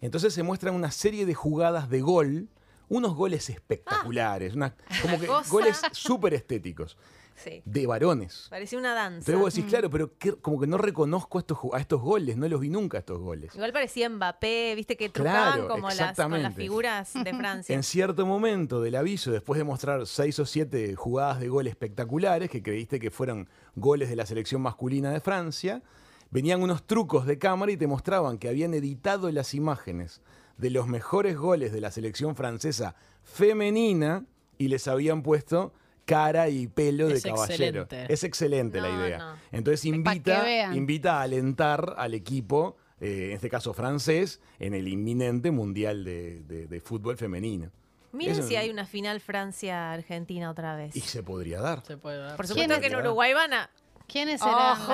Entonces se muestran una serie de jugadas de gol, unos goles espectaculares, una- como que cosa. goles súper estéticos, Sí. de varones. Parecía una danza. Entonces vos decís, claro, pero como que no reconozco a estos, a estos goles, no los vi nunca estos goles. Igual parecía Mbappé, viste que trucaban Claro, como las, con las exactamente. figuras de Francia. En cierto momento del aviso, después de mostrar seis o siete jugadas de gol espectaculares, que creíste que fueran goles de la selección masculina de Francia, venían unos trucos de cámara y te mostraban que habían editado las imágenes de los mejores goles de la selección francesa femenina y les habían puesto cara y pelo de Es caballero. excelente. Es excelente la idea. no. Entonces invita, invita a alentar al equipo, eh, en este caso francés, en el inminente Mundial de, de- de Fútbol Femenino. Miren Eso- si hay una final Francia-Argentina otra vez. Y se podría dar. Se puede dar. Por ¿Quién supuesto es? que en Uruguay van a. ¿Quiénes serán las Ojo.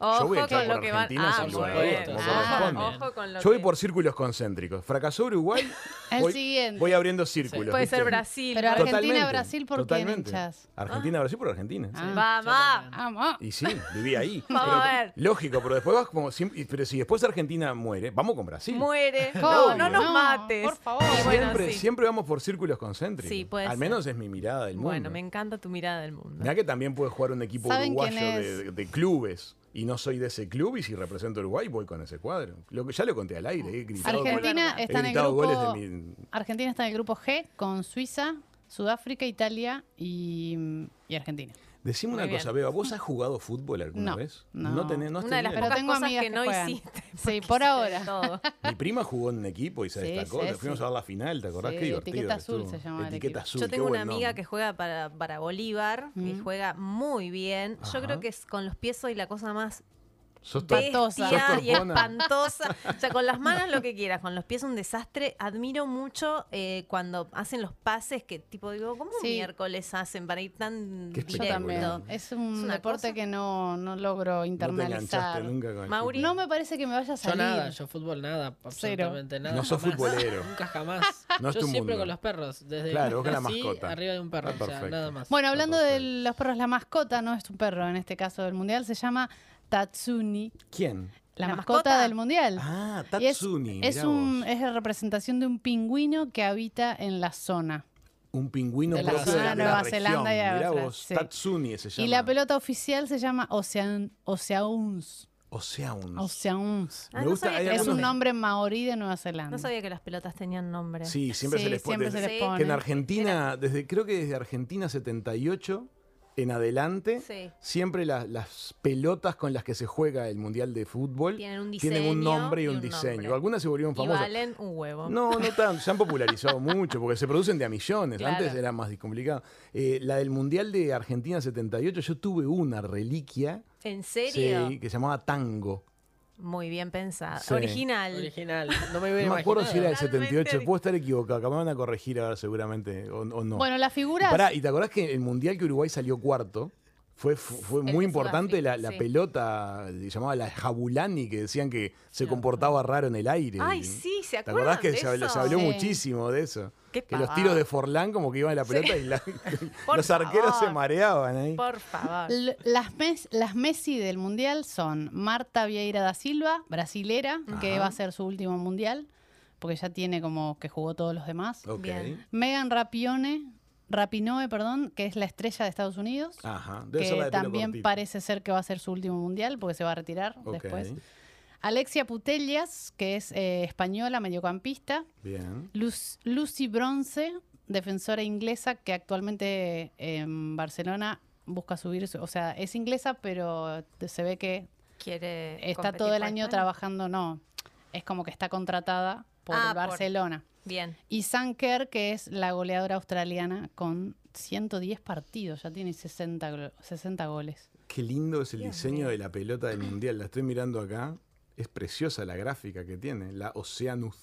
Ojo Yo voy a echar con por lo que van. Argentina Ah, sin lugar a bueno. dudas, Ah, corresponde. ojo con lo Yo voy que- por círculos concéntricos. Fracasó Uruguay. El voy, siguiente. voy abriendo círculos. Puede ¿viste? ser Brasil. Pero puede- Argentina, Totalmente, Brasil, ¿por totalmente. hinchas? Argentina, Brasil por Argentina. sí. Ah. Vamos. Vamos. Y sí, viví ahí. Vamos Pero- a ver. Lógico, pero después vas como. sim- Pero si después Argentina muere, vamos con Brasil. Muere. No, no nos No, mates. por favor. Y bueno, siempre, sí. siempre vamos por círculos concéntricos. Sí, puede Al ser. menos es mi mirada del mundo. Bueno, me encanta tu mirada del mundo. Mirá que también puede jugar un equipo ¿Saben uruguayo quién de, es? de- de clubes. Y no soy de ese club y si represento a Uruguay voy con ese cuadro. Lo que ya lo conté al aire. He gritado, Argentina he está en el grupo. goles mi... Argentina está en el grupo G con Suiza, Sudáfrica, Italia y, y Argentina. Decime Muy una bien. cosa, Beba, ¿vos has jugado fútbol alguna No, vez? no. tenés, no has Una de las tenido? Pero pocas tengo cosas amigas que que no juegan. hiciste. Sí, porque por ahora. todo. Mi prima jugó en un equipo y se Sí, destacó. sí, Le fuimos sí. a ver la final, ¿te acordás? Sí, Qué divertido. Etiqueta que Azul estuvo. se llama el Etiqueta equipo. azul. Yo qué tengo una buen amiga nombre. que juega para, para Bolívar y juega muy bien. Yo Ajá. creo que es, con los pies soy la cosa más Sos Espantosa. Sos y espantosa. O sea, con las manos lo que quieras, con los pies un desastre. Admiro mucho eh, cuando hacen los pases que tipo digo, ¿cómo Sí. miércoles hacen para ir tan Qué Yo directo? también. Es un Es deporte cosa. que no, no logro No internalizar. nunca con Mauri. No me parece que me vaya a Yo salir. nada, yo fútbol nada, absolutamente nada. No sos jamás. futbolero. Nunca jamás. No es yo tu siempre mundo. con los perros, desde Claro, vos con la mascota. arriba de un perro, Está o sea, perfecto. nada más. Bueno, hablando de perfecto. los perros, la mascota no es un perro en este caso del mundial, se llama Tatsuni, ¿Quién? la, ¿La mascota, mascota? del mundial. Ah, Y es, Tatsuni. es, un, es la representación de un pingüino que habita en la zona. Un pingüino de la propio zona la, de la Nueva región. Zelanda y Mirá Australia, vos, sí. Tatsuni se llama. Y la pelota oficial se llama Ocean, Oceauns. Oceauns. Oceauns. Ah, Me no gusta, hay Es un nombre maorí de Nueva Zelanda. No sabía que las pelotas tenían nombre. Sí, siempre Sí, se les pone. siempre se les pone. Que en Argentina, desde creo que desde Argentina 78 en adelante, Sí. siempre la- las pelotas con las que se juega el Mundial de Fútbol Tienen un tienen un diseño nombre y y un, diseño. nombre. Algunas se volvieron Y famosas. valen un huevo. No, no tanto, se han popularizado mucho porque se producen de a millones. Claro. Antes era más complicado. Eh, la del Mundial de Argentina 78, yo tuve una reliquia ¿En serio? sí, que se llamaba Tango. Muy bien pensado. Sí. Original. Original. No me No me acuerdo si era del 78, Totalmente. puedo estar equivocado, acá me van a corregir ahora seguramente o, o no. Bueno, las figuras. Pará, ¿y te acordás que el mundial que Uruguay salió cuarto? Fue, fu- fue muy importante la, la sí. pelota, se llamaba la Jabulani, que decían que se comportaba raro en el aire. Ay, sí, ¿se ¿Te acuerdan acordás que de se, habló- eso? se habló Sí. muchísimo de eso? Qué que los tiros de Forlán como que iban a la pelota y la- los arqueros se mareaban ahí. Por favor. L- Las, mes- las Messi del Mundial son Marta Vieira da Silva, brasilera, que va a ser su último Mundial, porque ya tiene como que jugó todos los demás. Megan Rapione, Rapinoe, perdón, que es la estrella de Estados Unidos, Ajá. La que también cortito. parece ser que va a ser su último Mundial, porque se va a retirar después. Alexia Putellas, que es eh, española, mediocampista. Bien. Luz- Lucy Bronce, defensora inglesa que actualmente en Barcelona busca subir, su- o sea, es inglesa, pero se ve que Quiere está todo el año España. trabajando, no, es como que está contratada por Ah, por- Barcelona. Bien. Y Sam Kerr, que es la goleadora australiana con 110 partidos, ya tiene 60, glo- 60 goles. Qué lindo es el Dios diseño de la pelota del mundial. La estoy mirando acá. Es preciosa la gráfica que tiene, la Oceanus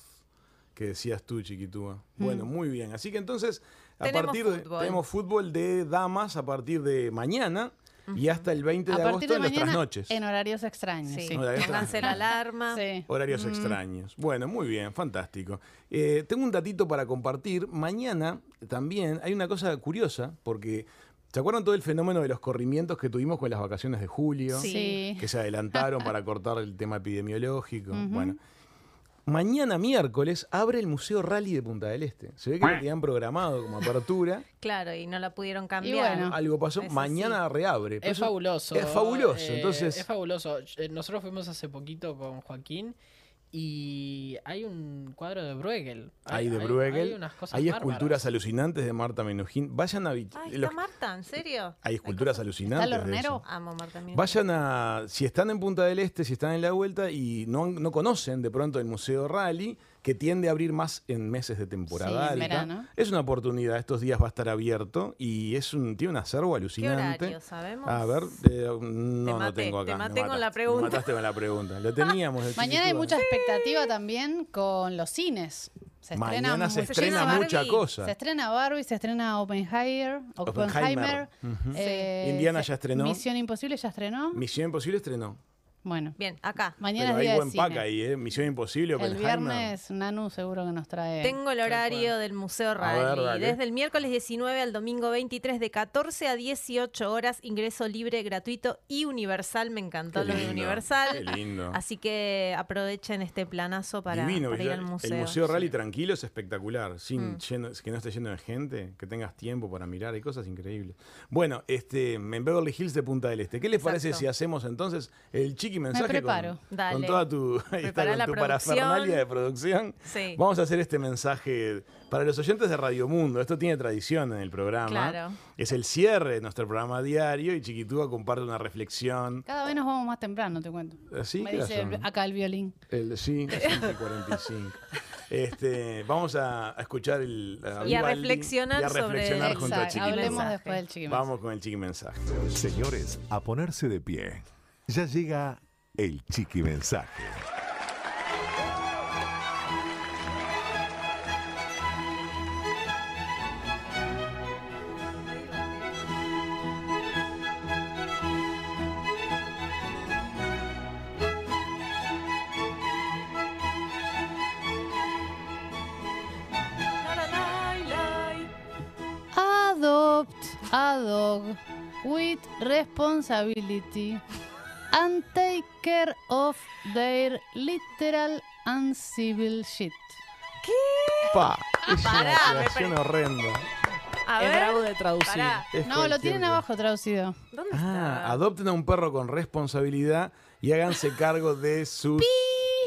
que decías tú, Chiquitúa. Bueno, muy bien. Así que entonces, a Tenemos partir de fútbol. tenemos fútbol de damas a partir de mañana y hasta el 20 de agosto de en las mañana trasnoches. en horarios extraños. Sí. Sí. Pónganse la alarma. Sí. Horarios Mm. extraños. Bueno, muy bien, fantástico. Eh, tengo un datito para compartir. Mañana también hay una cosa curiosa, porque ¿se acuerdan todo el fenómeno de los corrimientos que tuvimos con las vacaciones de julio? Sí. Que se adelantaron para cortar el tema epidemiológico. Ujú. Bueno. Mañana miércoles abre el Museo Rally de Punta del Este. Se ve que lo tenían programado como apertura. Claro, y no la pudieron cambiar. bueno. Algo pasó. Eso Mañana reabre. Pero Es eso- fabuloso. Es fabuloso. eh, Entonces, Es fabuloso. Eh, Nosotros fuimos hace poquito con Joaquín y hay un cuadro de Bruegel. hay de Bruegel. Hay, unas cosas hay bárbaras. esculturas alucinantes de Marta Menujín. Vayan a. Ay, los- está Marta, ¿en serio? hay esculturas alucinantes. ¿Está de eso. Amo Marta Minujín. Vayan a, si están en Punta del Este, si están en la vuelta y no, no conocen de pronto el Museo Rally, que tiende a abrir más en meses de temporada Sí, alta, es una oportunidad. Estos días va a estar abierto y es un, tiene un acervo ¿Qué alucinante. horario, sabemos? A ver, eh, no, no maté, tengo te acá. maté con la pregunta. Me mataste con la pregunta. Lo teníamos. Mañana hay mucha expectativa también con los cines. Se estrena, Mañana se mu- estrena Barbie. mucha cosa. Se estrena Barbie, se estrena Oppenheimer, Oppenheimer. Eh, Indiana se- ya estrenó. Misión Imposible ya estrenó. Misión Imposible estrenó. Bueno, Bien, acá. mañana Pero es hay día de buen pack cine. ahí, ¿eh? Misión Imposible, El Oppenheimer. viernes Nanu seguro que nos trae. Tengo el horario del Museo Rally. dale. Desde el miércoles 19 al domingo 23 de 14 a 18 horas, ingreso libre, gratuito y universal. Me encantó Qué lo de lindo, universal. Qué lindo. Así que aprovechen este planazo para, Divino, para ir ya- al museo. El Museo Rally tranquilo es espectacular, sin Mm. lleno- que no esté lleno de gente, que tengas tiempo para mirar, hay cosas increíbles. Bueno, este, en Beverly Hills de Punta del Este, ¿qué les parece Exacto. si hacemos entonces el chiqui mensaje preparo. con, Dale. con toda tu, ahí está, Prepará con la tu producción. parafernalia de producción? Sí. Vamos a hacer este mensaje para los oyentes de Radio Mundo. Esto tiene tradición en el programa. Claro. Es el cierre de nuestro programa diario y Chiquitúa comparte una reflexión. Cada vez nos vamos más temprano, te cuento. ¿Así? Me ¿Qué dice acá el violín. El, sí, las 5:45. Este, vamos a, a escuchar el Y a reflexionar y a sobre- reflexionar junto a Exacto, Chiqui Hablemos Mensaje. después del chiqui Vamos con el chiqui mensaje. Señores, a ponerse de pie. Ya llega el chiqui mensaje. Adopt a dog with responsibility. And take care of their literal uncivil shit. Pa, es Pará, una me pare- horrenda. A es ver, bravo de traducir. pará. Es No, lo cualquier tienen cosa. abajo traducido. ¿Dónde Ah, está? adopten a un perro con responsabilidad y háganse cargo de sus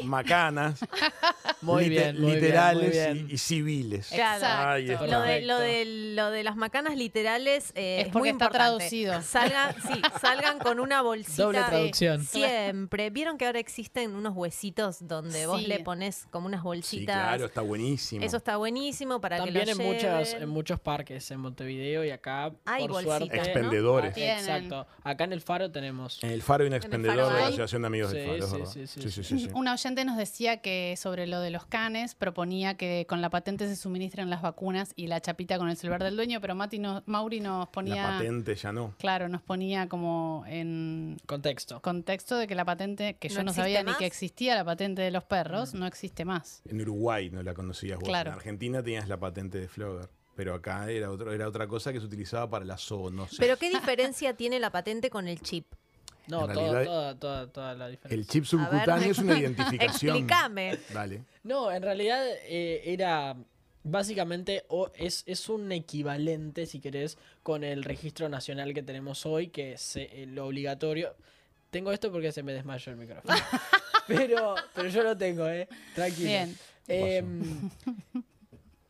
macanas Muy lite- bien, muy bien, literales muy bien. Y, y civiles. Exacto. Ay. Lo de, Perfecto. lo, de, lo de las macanas literales eh, Es muy está importante. traducido. Salgan, sí, salgan con una bolsita. Doble de- traducción. Siempre. ¿Vieron que ahora existen unos huesitos donde vos Sí. le pones como unas Sí, bolsitas? claro, está buenísimo. Eso está buenísimo para También que en, lo muchas, lleven. en muchos parques en Montevideo y acá, Hay por bolsitas, suerte... Expendedores. Ah. Exacto. Acá en el Faro tenemos... En el Faro hay un expendedor Faro de la. Asociación de Amigos Sí, del Faro. sí, sí, sí, sí, sí, sí. Oyente nos decía que sobre lo de los canes proponía que con la patente se suministren las vacunas y la chapita con el celular del dueño, pero Mati no- Mauri nos La ponía, patente ya no. claro, nos ponía como en Contexto. contexto de que la patente, que ¿No yo no sabía ni que existía la patente de los perros, no existe más. En Uruguay no la conocías vos. Claro. En Argentina tenías la patente de Flogger. Pero acá era, otro, era otra cosa que se utilizaba para la zoonosis. Pero ¿qué diferencia tiene la patente con el chip? No, En todo- realidad, toda, toda, toda la diferencia. El chip ver, subcutáneo es una identificación. Explícame. Dale. No, en realidad eh, era básicamente o es, es un equivalente, si querés, con el registro nacional que tenemos hoy, que es eh, lo obligatorio. Tengo esto porque se me desmayó el micrófono. pero, pero yo lo tengo, ¿eh? Tranquilo. Bien. Em,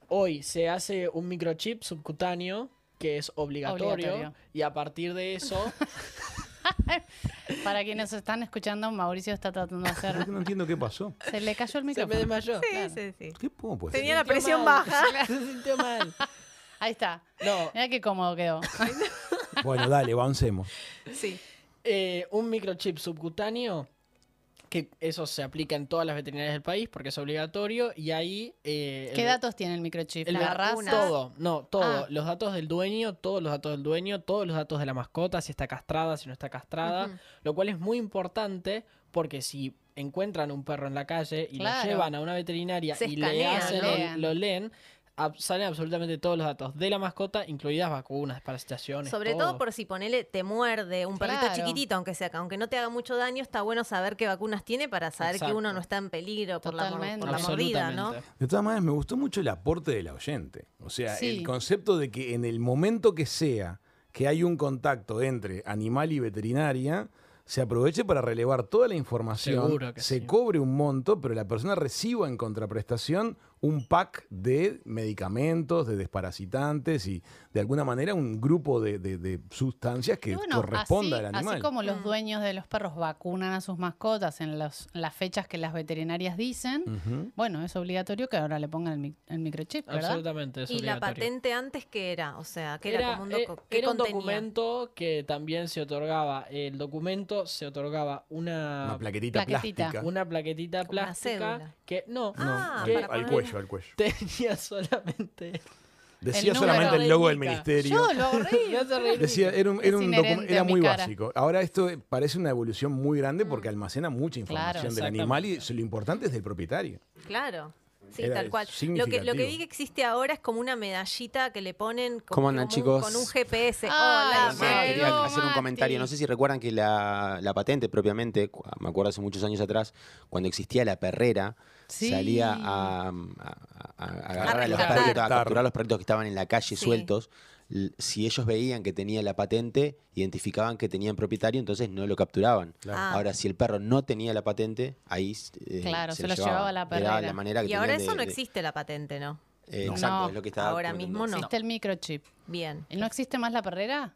hoy se hace un microchip subcutáneo que es obligatorio, Obligatorio. y a partir de eso Para quienes están escuchando, Mauricio está tratando de hacer. No entiendo qué pasó. Se le cayó el se me micrófono. desmayó. Sí, sí, sí. ¿Qué cómo puede Tenía la presión mal. baja. Se sintió mal. Ahí está. No, Mira qué cómodo quedó. Bueno, dale, avancemos. Sí. Eh, un microchip subcutáneo, que eso se aplica en todas las veterinarias del país porque es obligatorio, y ahí... eh, ¿Qué el- datos tiene el microchip? el la raza. Todo, no, todo. Ah. Los datos del dueño, todos los datos del dueño, todos los datos de la mascota, si está castrada, si no está castrada, lo cual es muy importante porque si encuentran un perro en la calle y Claro. lo llevan a una veterinaria Se y le hacen, ¿no? lo leen, ab- salen absolutamente todos los datos de la mascota, incluidas vacunas, parasitaciones, Sobre todo por si ponele, te muerde un perrito Claro. chiquitito, aunque sea, aunque no te haga mucho daño, está bueno saber qué vacunas tiene para saber que uno no está en peligro por, la, por mordida, ¿no? De todas maneras, me gustó mucho el aporte del oyente. O sea, Sí. el concepto de que en el momento que sea que hay un contacto entre animal y veterinaria, se aproveche para relevar toda la información, se sí. cobre un monto, pero la persona reciba en contraprestación un pack de medicamentos, de desparasitantes y de alguna manera un grupo de, de- de sustancias que bueno, corresponda así, al animal. Así como Mm. los dueños de los perros vacunan a sus mascotas en los- las fechas que las veterinarias dicen, Ujú. bueno, es obligatorio que ahora le pongan el, el microchip, ¿verdad? Absolutamente, es Y la patente antes, ¿qué era? O sea, ¿qué era, como un eh, docu- ¿qué era un documento que también se otorgaba. El documento se otorgaba una, Una plaquetita, Plaquetita. plástica. una plaquetita una plástica que no, Ah, que para al poner- cuello, al cuello. tenía solamente. Decía El solamente el logo del ministerio. Yo lo reír. Decía, era, un, era, un era muy básico. Ahora esto parece una evolución muy grande porque almacena mucha Claro. información del animal y lo importante es del propietario. Claro. Sí, Era tal cual. Lo que, lo que vi que existe ahora es como una medallita que le ponen co- ¿Cómo andan, como un- chicos? con un GPS. Hola, Mel. quería no, hacer un Mati. comentario. No sé si recuerdan que la, la patente propiamente, me acuerdo hace muchos años atrás, cuando existía la perrera, Sí. salía a, a- a- a agarrar a, los perritos, a capturar a los perritos que estaban en la calle Sí. sueltos. Si ellos veían que tenía la patente, identificaban que tenían propietario, entonces no lo capturaban. Ah. Ahora, si el perro no tenía la patente, ahí eh, Claro, se lo llevaban. llevaba la Era perrera. la manera que Y ahora eso de- no de- existe la patente, ¿no? eh, No. Exacto, No. es lo que estaba Ahora mismo no. Existe el microchip. Bien. ¿Y no existe más la perrera?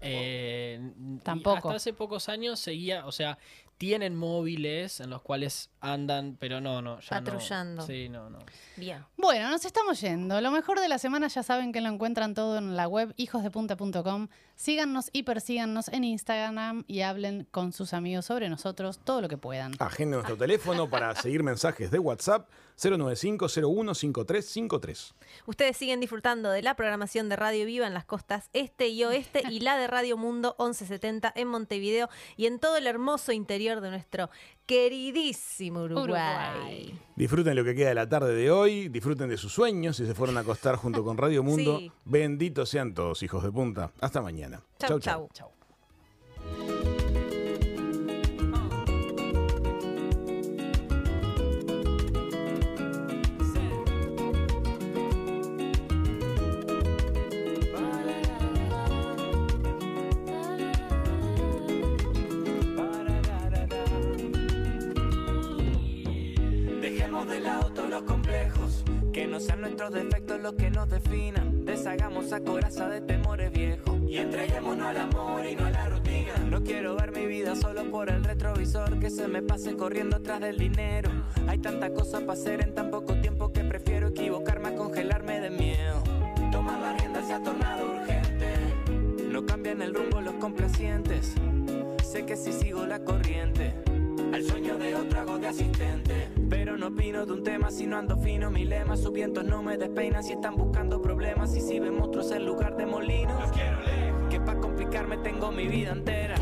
Eh, Tampoco. Hasta hace pocos años seguía, o sea, tienen móviles en los cuales andan, pero no, no, ya no. Patrullando. Sí, no, no. Bien. Bueno, nos estamos yendo. Lo mejor de la semana ya saben que lo encuentran todo en la web hijosdepunta.com. Síganos y persíganos en Instagram y hablen con sus amigos sobre nosotros todo lo que puedan. Agenda nuestro teléfono para seguir mensajes de WhatsApp 095-015353. Ustedes siguen disfrutando de la programación de Radio Viva en las costas este y oeste y la de Radio Mundo 1170 en Montevideo y en todo el hermoso interior de nuestro queridísimo Uruguay. Uruguay. Disfruten lo que queda de la tarde de hoy, disfruten de sus sueños si se fueron a acostar junto con Radio Mundo. Sí. Benditos sean todos, hijos de punta. Hasta mañana. Chau, chau. Chau. Sean nuestros defectos los que nos definan. Deshagamos esa coraza de temores viejos. Y entreguémonos al amor y no a la rutina. No quiero ver mi vida solo por el retrovisor. Que se me pase corriendo atrás del dinero. Hay tanta cosa para hacer en tan poco tiempo que prefiero equivocarme a congelarme de miedo. Tomar la rienda se ha tornado urgente. No cambian el rumbo los complacientes. Sé que si sigo la corriente, al sueño de otro hago de asistente. Pero no opino de un tema si no ando fino. Mi lema, sus vientos no me despeinan si están buscando problemas. Y si ven monstruos en lugar de molinos, los quiero lejos. Que para complicarme tengo mi vida entera.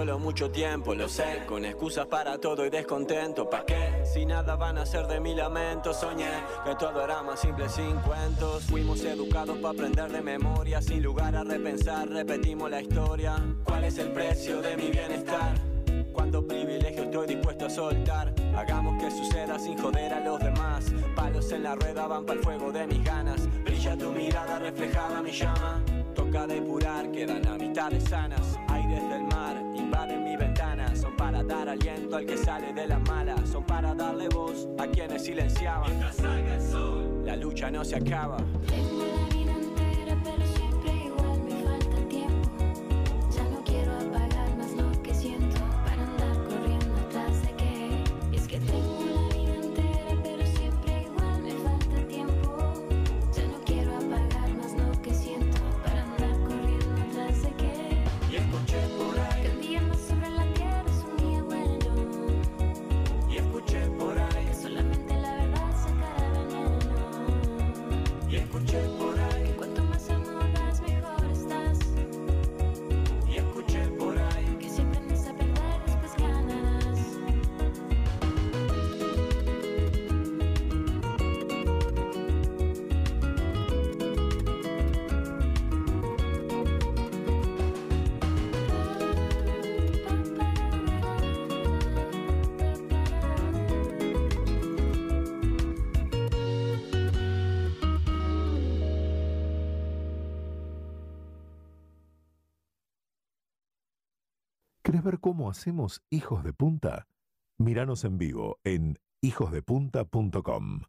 Solo mucho tiempo, lo sé, con excusas para todo y descontento. ¿Pa' qué? Si nada van a ser de mi lamento, soñé que todo era más simple sin cuentos. Fuimos educados para aprender de memoria, sin lugar a repensar, repetimos la historia. ¿Cuál es el precio de mi bienestar? Cuánto privilegio estoy dispuesto a soltar. Hagamos que suceda sin joder a los demás. Palos en la rueda van para el fuego de mis ganas. Brilla tu mirada reflejada mi llama. Toca depurar, quedan a mitades sanas. Dar aliento al que sale de la mala. Son para darle voz a quienes silenciaban. Mientras salga el sol, la lucha no se acaba. ¿Querés ver cómo hacemos Hijos de Punta? Míranos en vivo en hijosdepunta.com.